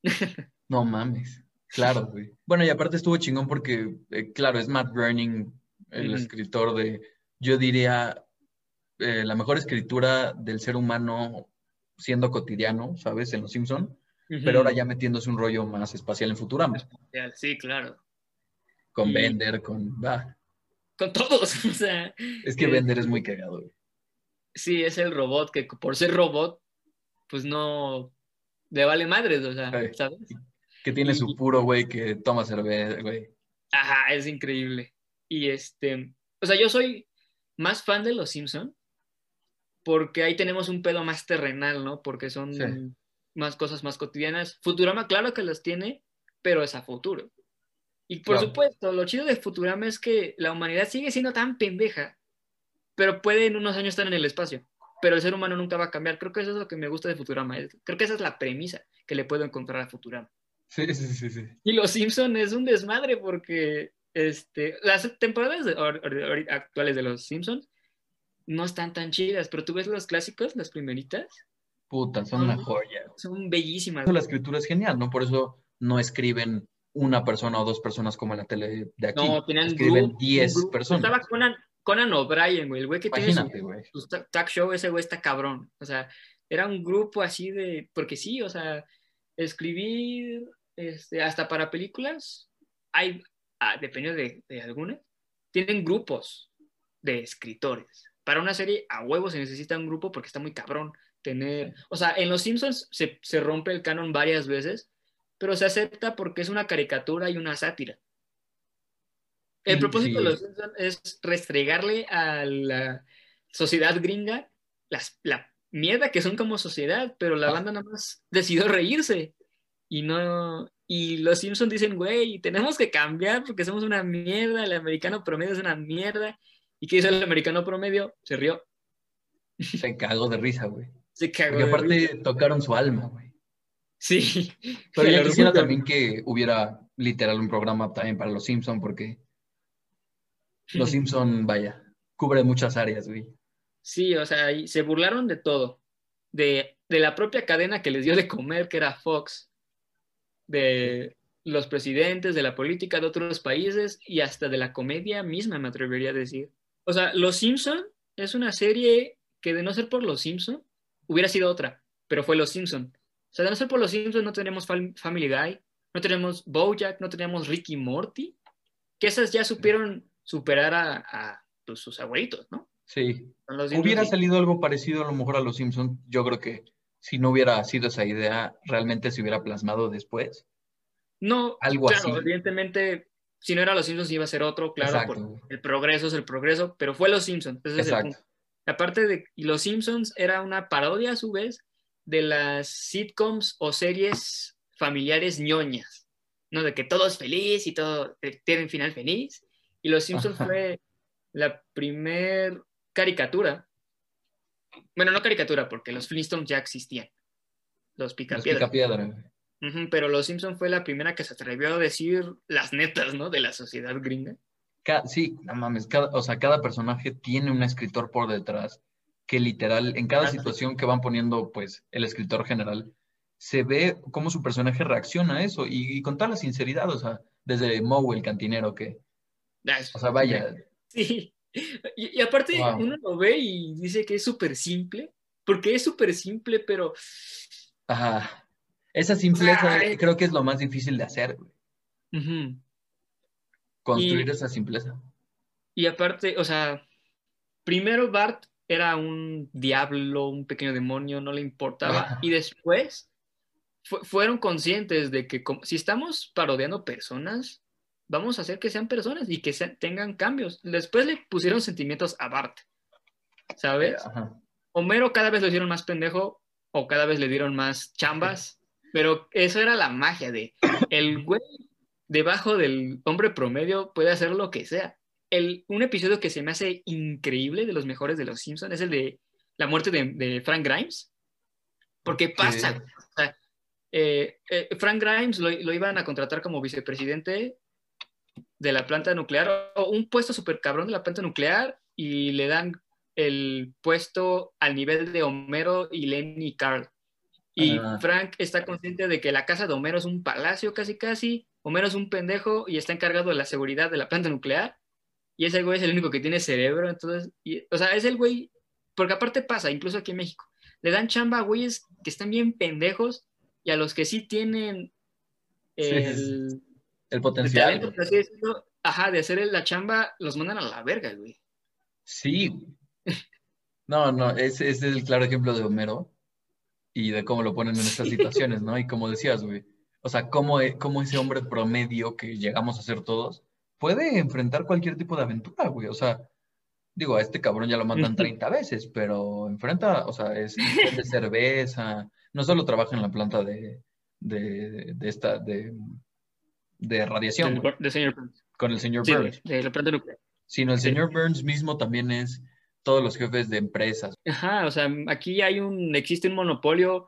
No mames. Claro, güey. Bueno, y aparte estuvo chingón porque, eh, claro, es Matt Groening, el escritor de, yo diría, eh, la mejor escritura del ser humano siendo cotidiano, ¿sabes? En Los Simpson, pero ahora ya metiéndose un rollo más espacial en Futurama, Sí, claro. Con Bender, con... va. Con todos, o sea, Es que Eh, Bender es muy cagado, güey. sí, es el robot que por ser robot, pues no le vale madres, o sea, Ay. ¿sabes? Que tiene Y- su puro, güey, que toma cerveza, güey. Ajá, es increíble. Y este, o sea, yo soy más fan de Los Simpson porque ahí tenemos un pedo más terrenal, ¿no? Porque son Sí. más cosas más cotidianas. Futurama, claro que las tiene, pero es a futuro. Y por supuesto, lo chido de Futurama es que la humanidad sigue siendo tan pendeja, pero puede en unos años estar en el espacio. Pero el ser humano nunca va a cambiar. Creo que eso es lo que me gusta de Futurama. Creo que esa es la premisa que le puedo encontrar a Futurama. Sí, sí, sí, sí. Y Los Simpson es un desmadre porque este, las temporadas de- or- or- or- actuales de Los Simpsons no están tan chidas, pero tú ves los clásicos, las primeritas, Puta, son una joya. son bellísimas. La escritura es genial, ¿no? Por eso no escriben una persona o dos personas como en la tele de aquí. No, tenían escriben grupo- 10 un grupo. personas. Estaba Conan, Conan O'Brien, güey, el güey que tiene su, Imagínate, güey. su talk show, ese güey está cabrón. O sea, era un grupo así de, porque sí, o sea, escribir este, hasta para películas, hay, ah, dependiendo de, de algunas, tienen grupos de escritores. Para una serie, a huevo se necesita un grupo porque está muy cabrón tener, o sea, en Los Simpsons se, se rompe el canon varias veces, pero se acepta porque es una caricatura y una sátira. El propósito sí. de los Simpsons es restregarle a la sociedad gringa las, la mierda que son como sociedad, pero la Ah. banda nada más decidió reírse. Y no. Y los Simpsons dicen, güey, tenemos que cambiar porque somos una mierda, el americano promedio es una mierda. ¿Y qué hizo el americano promedio? Se rió. Se cagó de risa, güey. Se cagó. Porque de aparte risa. tocaron su alma, güey. Sí. Pero yo quisiera también que hubiera literal un programa también para los Simpson, porque los Simpson, vaya, cubre muchas áreas, güey. Sí, o sea, y se burlaron de todo. De, de la propia cadena que les dio de comer, que era Fox, de los presidentes, de la política de otros países y hasta de la comedia misma, me atrevería a decir. O sea, Los Simpson es una serie que de no ser por Los Simpson hubiera sido otra, pero fue Los Simpson. O sea, de no ser por Los Simpson no tenemos Fam- Family Guy, no tenemos Bojack, no tenemos Ricky Morty, que esas ya supieron superar a, a, pues, sus abuelitos, ¿no? Sí. Simpsons, Hubiera salido algo parecido a lo mejor a los Simpson. Yo creo que si no hubiera sido esa idea, realmente se hubiera plasmado después. No, Algo claro, así. evidentemente, si no era Los Simpsons iba a ser otro, claro, el progreso es el progreso, pero fue Los Simpsons, ese es el Exacto. punto. Aparte de y Los Simpsons era una parodia a su vez de las sitcoms o series familiares ñoñas, ¿no? De que todo es feliz y todo eh, tiene un final feliz. Y Los Simpsons fue la primer caricatura. Bueno, no caricatura, porque los Flintstones ya existían. Los Los Picapiedras. Picapiedra. Ujú, pero Los Simpson fue la primera que se atrevió a decir las netas, ¿no? De la sociedad gringa. Sí, no mames, cada, o sea, cada personaje tiene un escritor por detrás que literal, en cada situación que van poniendo, pues, el escritor general, se ve cómo su personaje reacciona a eso y, con toda la sinceridad, o sea, desde Moe, el cantinero, que... O sea, vaya. Sí. Y, aparte, uno lo ve y dice que es súper simple, porque es súper simple, pero... Ajá. Esa simpleza creo que es lo más difícil de hacer, güey. Construir esa simpleza. Y aparte, o sea, primero Bart era un diablo, un pequeño demonio, no le importaba. Y después fueron conscientes de que si estamos parodiando personas, vamos a hacer que sean personas y que tengan cambios. Después le pusieron sentimientos a Bart, ¿sabes? Homero cada vez lo hicieron más pendejo o cada vez le dieron más chambas, pero eso era la magia de el güey debajo del hombre promedio puede hacer lo que sea. El, un episodio que se me hace increíble de los mejores de Los Simpsons es el de la muerte de, Frank Grimes, porque pasa. Eh, eh, Frank Grimes lo, lo, iban a contratar como vicepresidente de la planta nuclear, o un puesto súper cabrón de la planta nuclear, y le dan el puesto al nivel de Homero y Lenny Carl. Y Frank está consciente de que la casa de Homero es un palacio casi casi, Homero es un pendejo y está encargado de la seguridad de la planta nuclear, y ese güey es el único que tiene cerebro, entonces, o sea, es el güey, porque aparte pasa, incluso aquí en México, le dan chamba a güeyes que están bien pendejos y a los que sí tienen el, el potencial. ajá, de hacer la chamba, los mandan a la verga, güey. Sí. No, no, ese, es el claro ejemplo de Homero y de cómo lo ponen en estas situaciones, ¿no? Y como decías, güey, o sea, cómo, e, cómo ese hombre promedio que llegamos a ser todos puede enfrentar cualquier tipo de aventura, güey. O sea, digo, a este cabrón ya lo mandan 30 veces, pero enfrenta, o sea, es de cerveza, no solo trabaja en la planta de, de, de esta, de, de radiación. señor Con el señor Burns. De la planta nuclear. Sino el señor Burns mismo también es todos los jefes de empresas. Ajá, o sea, aquí hay un, existe un monopolio.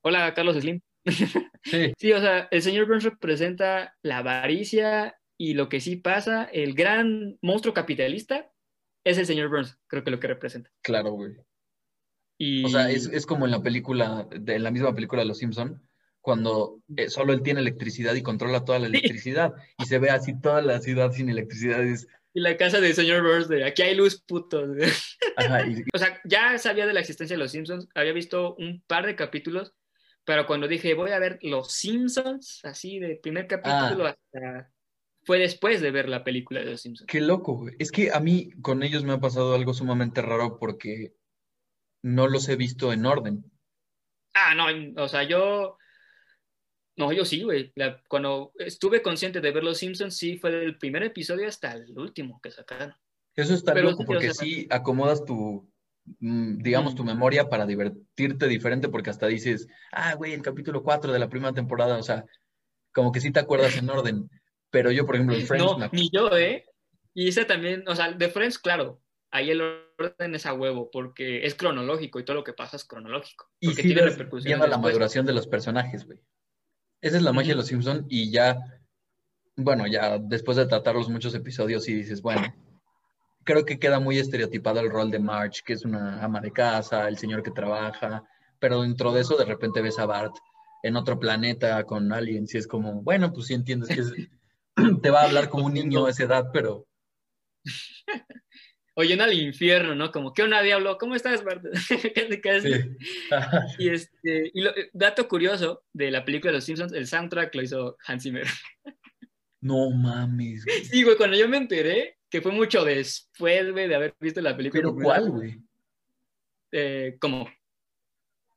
Hola, Carlos Slim. Sí. sí, o sea, el señor Burns representa la avaricia y lo que sí pasa, el gran monstruo capitalista es el señor Burns, creo que lo que representa. Claro, güey. O sea, es, como en la película, de la misma película de Los Simpson, cuando eh, solo él tiene electricidad y controla toda la electricidad y se ve así toda la ciudad sin electricidad. Y, la casa del señor Burns de aquí hay luz, puto. o sea, ya sabía de la existencia de Los Simpsons, había visto un par de capítulos, pero cuando dije voy a ver Los Simpsons, así de primer capítulo ah. hasta fue después de ver la película de Los Simpsons. Qué loco, güey. Es que a mí con ellos me ha pasado algo sumamente raro porque no los he visto en orden. Ah, no, o sea, yo... No, yo sí, güey. Cuando estuve consciente de ver Los Simpsons, sí fue del primer episodio hasta el último que sacaron. Eso está loco, porque sí acomodas tu, mm, digamos, tu memoria para divertirte diferente, porque hasta dices, ah, güey, el capítulo 4 de la primera temporada, o sea, como que sí te acuerdas en orden. Pero yo, por ejemplo, en Friends... No, ni yo, ¿eh? Y ese también, o sea, de Friends, claro, ahí el orden es a huevo, porque es cronológico y todo lo que pasa es cronológico. Y sí tiene repercusiones. la maduración de los personajes, güey. Esa es la magia de los Simpsons y ya, bueno, ya después de tratarlos muchos episodios y dices, bueno, creo que queda muy estereotipado el rol de Marge, que es una ama de casa, el señor que trabaja, pero dentro de eso de repente ves a Bart en otro planeta con aliens y es como, bueno, pues sí entiendes que es, te va a hablar como un niño a esa edad, pero... Oye, en al infierno, ¿no? Como, ¿qué onda, diablo? ¿Cómo estás, Bart? y este, y dato curioso de la película de Los Simpsons, el soundtrack lo hizo Hans Zimmer. No mames. Sí, güey, cuando yo me enteré, que fue mucho después, güey, de haber visto la película. ¿Pero cuál, güey? Eh, ¿Cómo?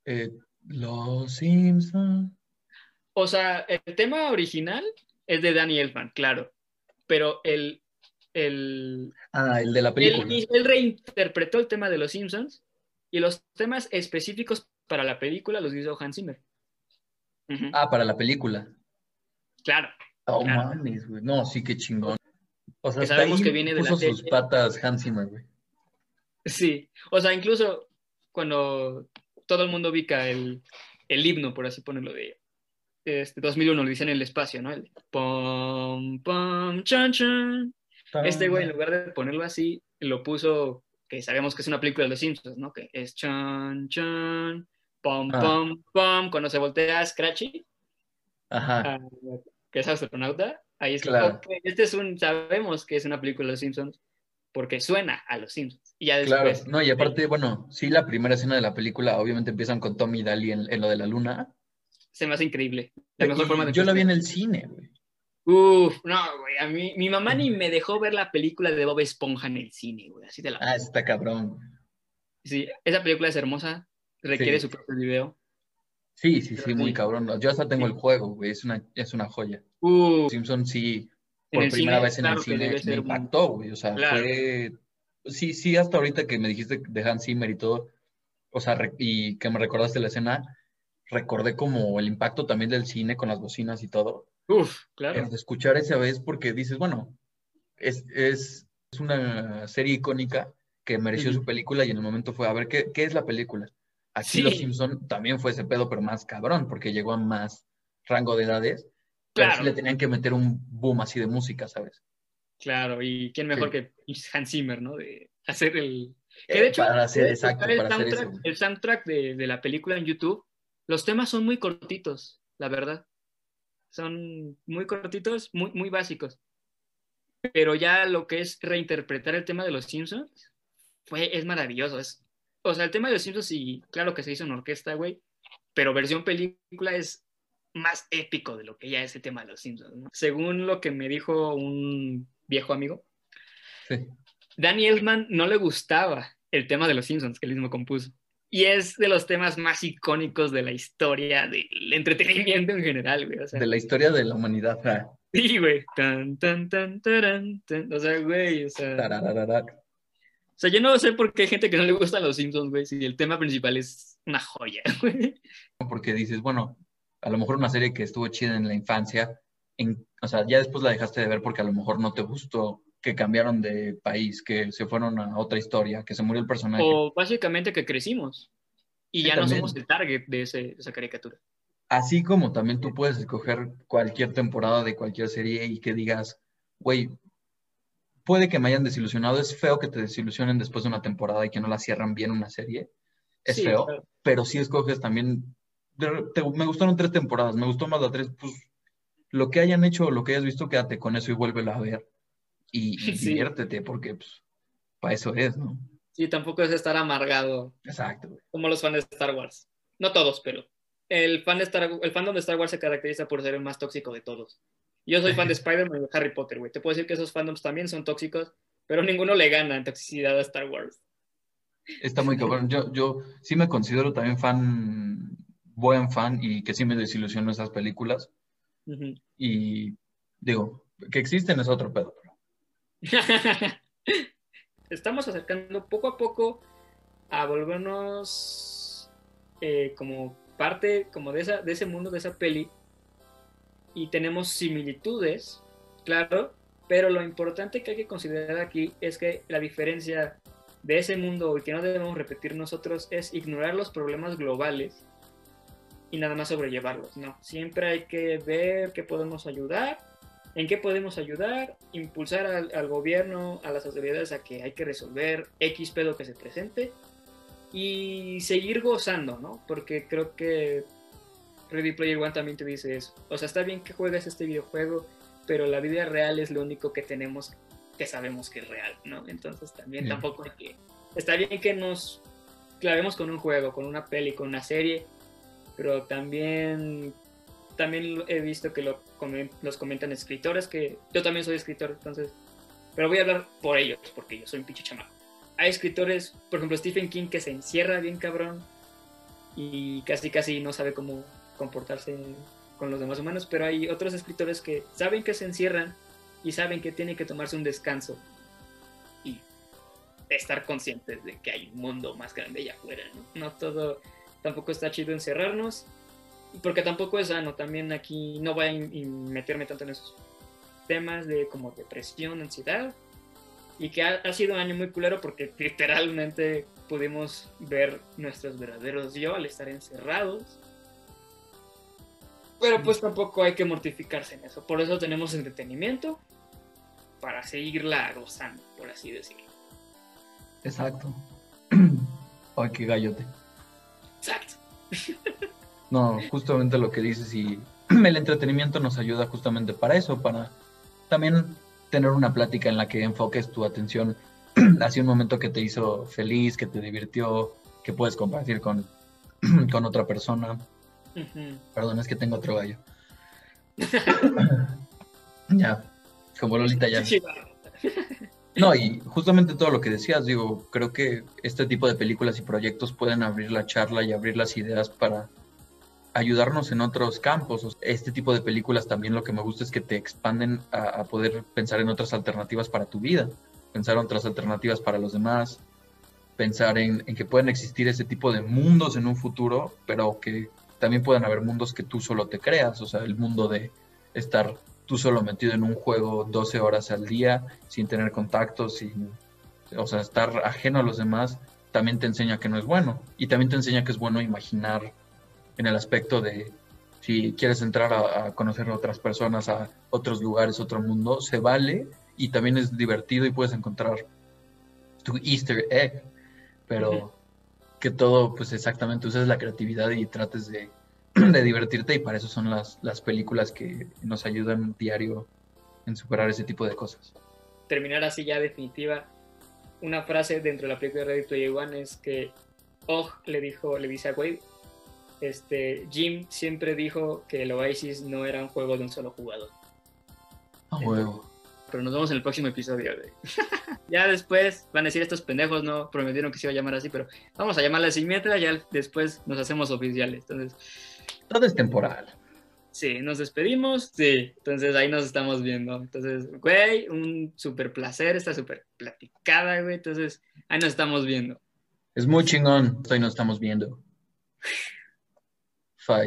Eh, Los Simpsons. O sea, el tema original es de Danny Elfman, claro. Pero el, el... Ah, el de la película. Él, reinterpretó el tema de los Simpsons y los temas específicos para la película los hizo Hans Zimmer. Ah, para la película. Claro. Oh, güey. No, sí, qué chingón. O sea, sabemos que viene de puso sus patas Hans Zimmer, güey. Sí, o sea, incluso cuando todo el mundo ubica el, el himno, por así ponerlo de este, 2001, lo dicen en el espacio, ¿no? El pom, pom, chan, chan. Este güey, en lugar de ponerlo así, lo puso que sabemos que es una película de los Simpsons, ¿no? Que es chan, chan, pom, Ah. pom, pom, cuando se voltea Scratchy, Ajá. ah, que es astronauta, ahí es Claro. este es un, sabemos que es una película de los Simpsons, porque suena a los Simpsons. Y ya Claro, no, y aparte, bueno, sí, la primera escena de la película, obviamente empiezan con Tommy y Daly en, en lo de la luna. Se me hace increíble. La mejor Y forma de yo la vi en el cine, güey. Uf, no, güey, a mí, mi mamá ni me dejó ver la película de Bob Esponja en el cine, güey, así de la... Ah, está cabrón. Sí, esa película es hermosa, requiere Sí. su propio video. Sí, sí, sí, muy cabrón. Yo hasta tengo Sí. el juego, güey, es una, es una joya. Uf, Simpson sí, por primera cine, vez en el claro cine me impactó, güey. O sea, Claro. fue. Sí, sí, hasta ahorita que me dijiste de Hans Zimmer y todo, o sea, y que me recordaste la escena, recordé como el impacto también del cine con las bocinas y todo. uf, claro. El de escuchar esa vez porque dices, bueno, es, es, es una serie icónica que mereció su película y en el momento fue a ver qué, qué es la película. Aquí Los Sí. Simpson también fue ese pedo, pero más cabrón, porque llegó a más rango de edades. Pero Claro. sí le tenían que meter un boom así de música, ¿sabes? Claro, y quién mejor Sí. que Hans Zimmer, ¿no? De hacer el... Que Eh, de hecho, para hacer, exacto, el para hacer eso. soundtrack, el soundtrack de, de la película en YouTube, los temas son muy cortitos, la verdad. Son muy cortitos, muy, muy básicos. Pero ya lo que es reinterpretar el tema de los Simpsons, fue, es maravilloso. Es, o sea, el tema de los Simpsons, y claro que se hizo en orquesta, güey, pero versión película es más épico de lo que ya es el tema de los Simpsons. ¿no? Según lo que me dijo un viejo amigo, Sí. Danny Elfman no le gustaba el tema de los Simpsons que él mismo compuso. Y es de los temas más icónicos de la historia del entretenimiento en general, güey. O sea, De la historia de la humanidad. sí, güey. Tan, tan, tan, taran, tan. O sea, güey, o sea, tarararara. o sea, yo no sé por qué hay gente que no le gustan los Simpsons, güey, si el tema principal es una joya, güey. Porque dices, bueno, a lo mejor una serie que estuvo chida en la infancia, en, o sea, ya después la dejaste de ver porque a lo mejor no te gustó, que cambiaron de país, que se fueron a otra historia, que se murió el personaje. O básicamente que crecimos y Sí, ya no también. somos el target de, ese- de esa caricatura. Así como también tú puedes escoger cualquier temporada de cualquier serie y que digas, güey, puede que me hayan desilusionado, es feo que te desilusionen después de una temporada y que no la cierran bien una serie, es Sí, feo, claro. pero si escoges también, te- me gustaron tres temporadas, me gustó más la tres, pues lo que hayan hecho, lo que hayas visto, quédate con eso y vuélvelo a ver y, y Sí. diviértete porque pues, para eso es, ¿no? Sí, tampoco es estar amargado Exacto, güey. como los fans de Star Wars. No todos, pero el, fan de Star, el fandom de Star Wars se caracteriza por ser el más tóxico de todos. Yo soy fan de Spider-Man y de Harry Potter, güey. Te puedo decir que esos fandoms también son tóxicos, pero ninguno le gana en toxicidad a Star Wars. Está muy cabrón. Yo, yo sí me considero también fan, buen fan y que sí me desilusionó esas películas. Y digo, que existen es otro pedo. Estamos acercando poco a poco a volvernos eh, como parte como de, esa, de ese mundo, de esa peli. Y tenemos similitudes, claro, pero lo importante que hay que considerar aquí es que la diferencia de ese mundo y que no debemos repetir nosotros es ignorar los problemas globales y nada más sobrellevarlos. No, siempre hay que ver qué podemos ayudar en qué podemos ayudar, impulsar al, al, gobierno, a las autoridades a que hay que resolver X pedo que se presente y seguir gozando, ¿no? Porque creo que Ready Player One también te dice eso. O sea, está bien que juegues este videojuego, pero la vida real es lo único que tenemos que sabemos que es real, ¿no? Entonces también Bien. tampoco hay que... Está bien que nos clavemos con un juego, con una peli, con una serie, pero también también he visto que lo los comentan escritores, que yo también soy escritor, entonces, pero voy a hablar por ellos, porque yo soy un pinche chamaco. Hay escritores, por ejemplo, Stephen King, que se encierra bien cabrón y casi casi no sabe cómo comportarse con los demás humanos, pero hay otros escritores que saben que se encierran y saben que tienen que tomarse un descanso y estar conscientes de que hay un mundo más grande allá afuera, ¿no? No todo, tampoco está chido encerrarnos porque tampoco es sano, también aquí no voy a meterme tanto en esos temas de como depresión, ansiedad, y que ha, ha sido un año muy culero porque literalmente pudimos ver nuestros verdaderos yo al estar encerrados. Pero pues tampoco hay que mortificarse en eso, por eso tenemos entretenimiento para seguirla gozando, por así decirlo. Exacto. Ay, qué gallote. Exacto. No, justamente lo que dices y el entretenimiento nos ayuda justamente para eso, para también tener una plática en la que enfoques tu atención hacia un momento que te hizo feliz, que te divirtió, que puedes compartir con, con otra persona. Perdón, es que tengo otro gallo. ya, como Lolita ya. No, y justamente todo lo que decías, digo, creo que este tipo de películas y proyectos pueden abrir la charla y abrir las ideas para ayudarnos en otros campos. Este tipo de películas también lo que me gusta es que te expanden a, poder pensar en otras alternativas para tu vida, pensar en otras alternativas para los demás, pensar en, que pueden existir ese tipo de mundos en un futuro, pero que también puedan haber mundos que tú solo te creas, o sea, el mundo de estar tú solo metido en un juego 12 horas al día, sin tener contactos, sin, o sea, estar ajeno a los demás, también te enseña que no es bueno. Y también te enseña que es bueno imaginar en el aspecto de si quieres entrar a, conocer a otras personas, a otros lugares, otro mundo, se vale y también es divertido y puedes encontrar tu easter egg, pero que todo, pues exactamente, uses la creatividad y trates de, de divertirte y para eso son las, las películas que nos ayudan diario en superar ese tipo de cosas. Terminar así ya definitiva, una frase dentro de la película de Ready Player One es que Og le dijo, le dice a Wade, este, Jim siempre dijo que el Oasis no era un juego de un solo jugador. A huevo. Pero nos vemos en el próximo episodio. ya después van a decir estos pendejos, no prometieron que se iba a llamar así, pero vamos a llamarla así mientras ya después nos hacemos oficiales. Entonces. Todo es temporal. Sí, nos despedimos, sí, entonces ahí nos estamos viendo. Entonces, güey, un súper placer, está súper platicada, güey, entonces ahí nos estamos viendo. Es muy chingón, hoy nos estamos viendo.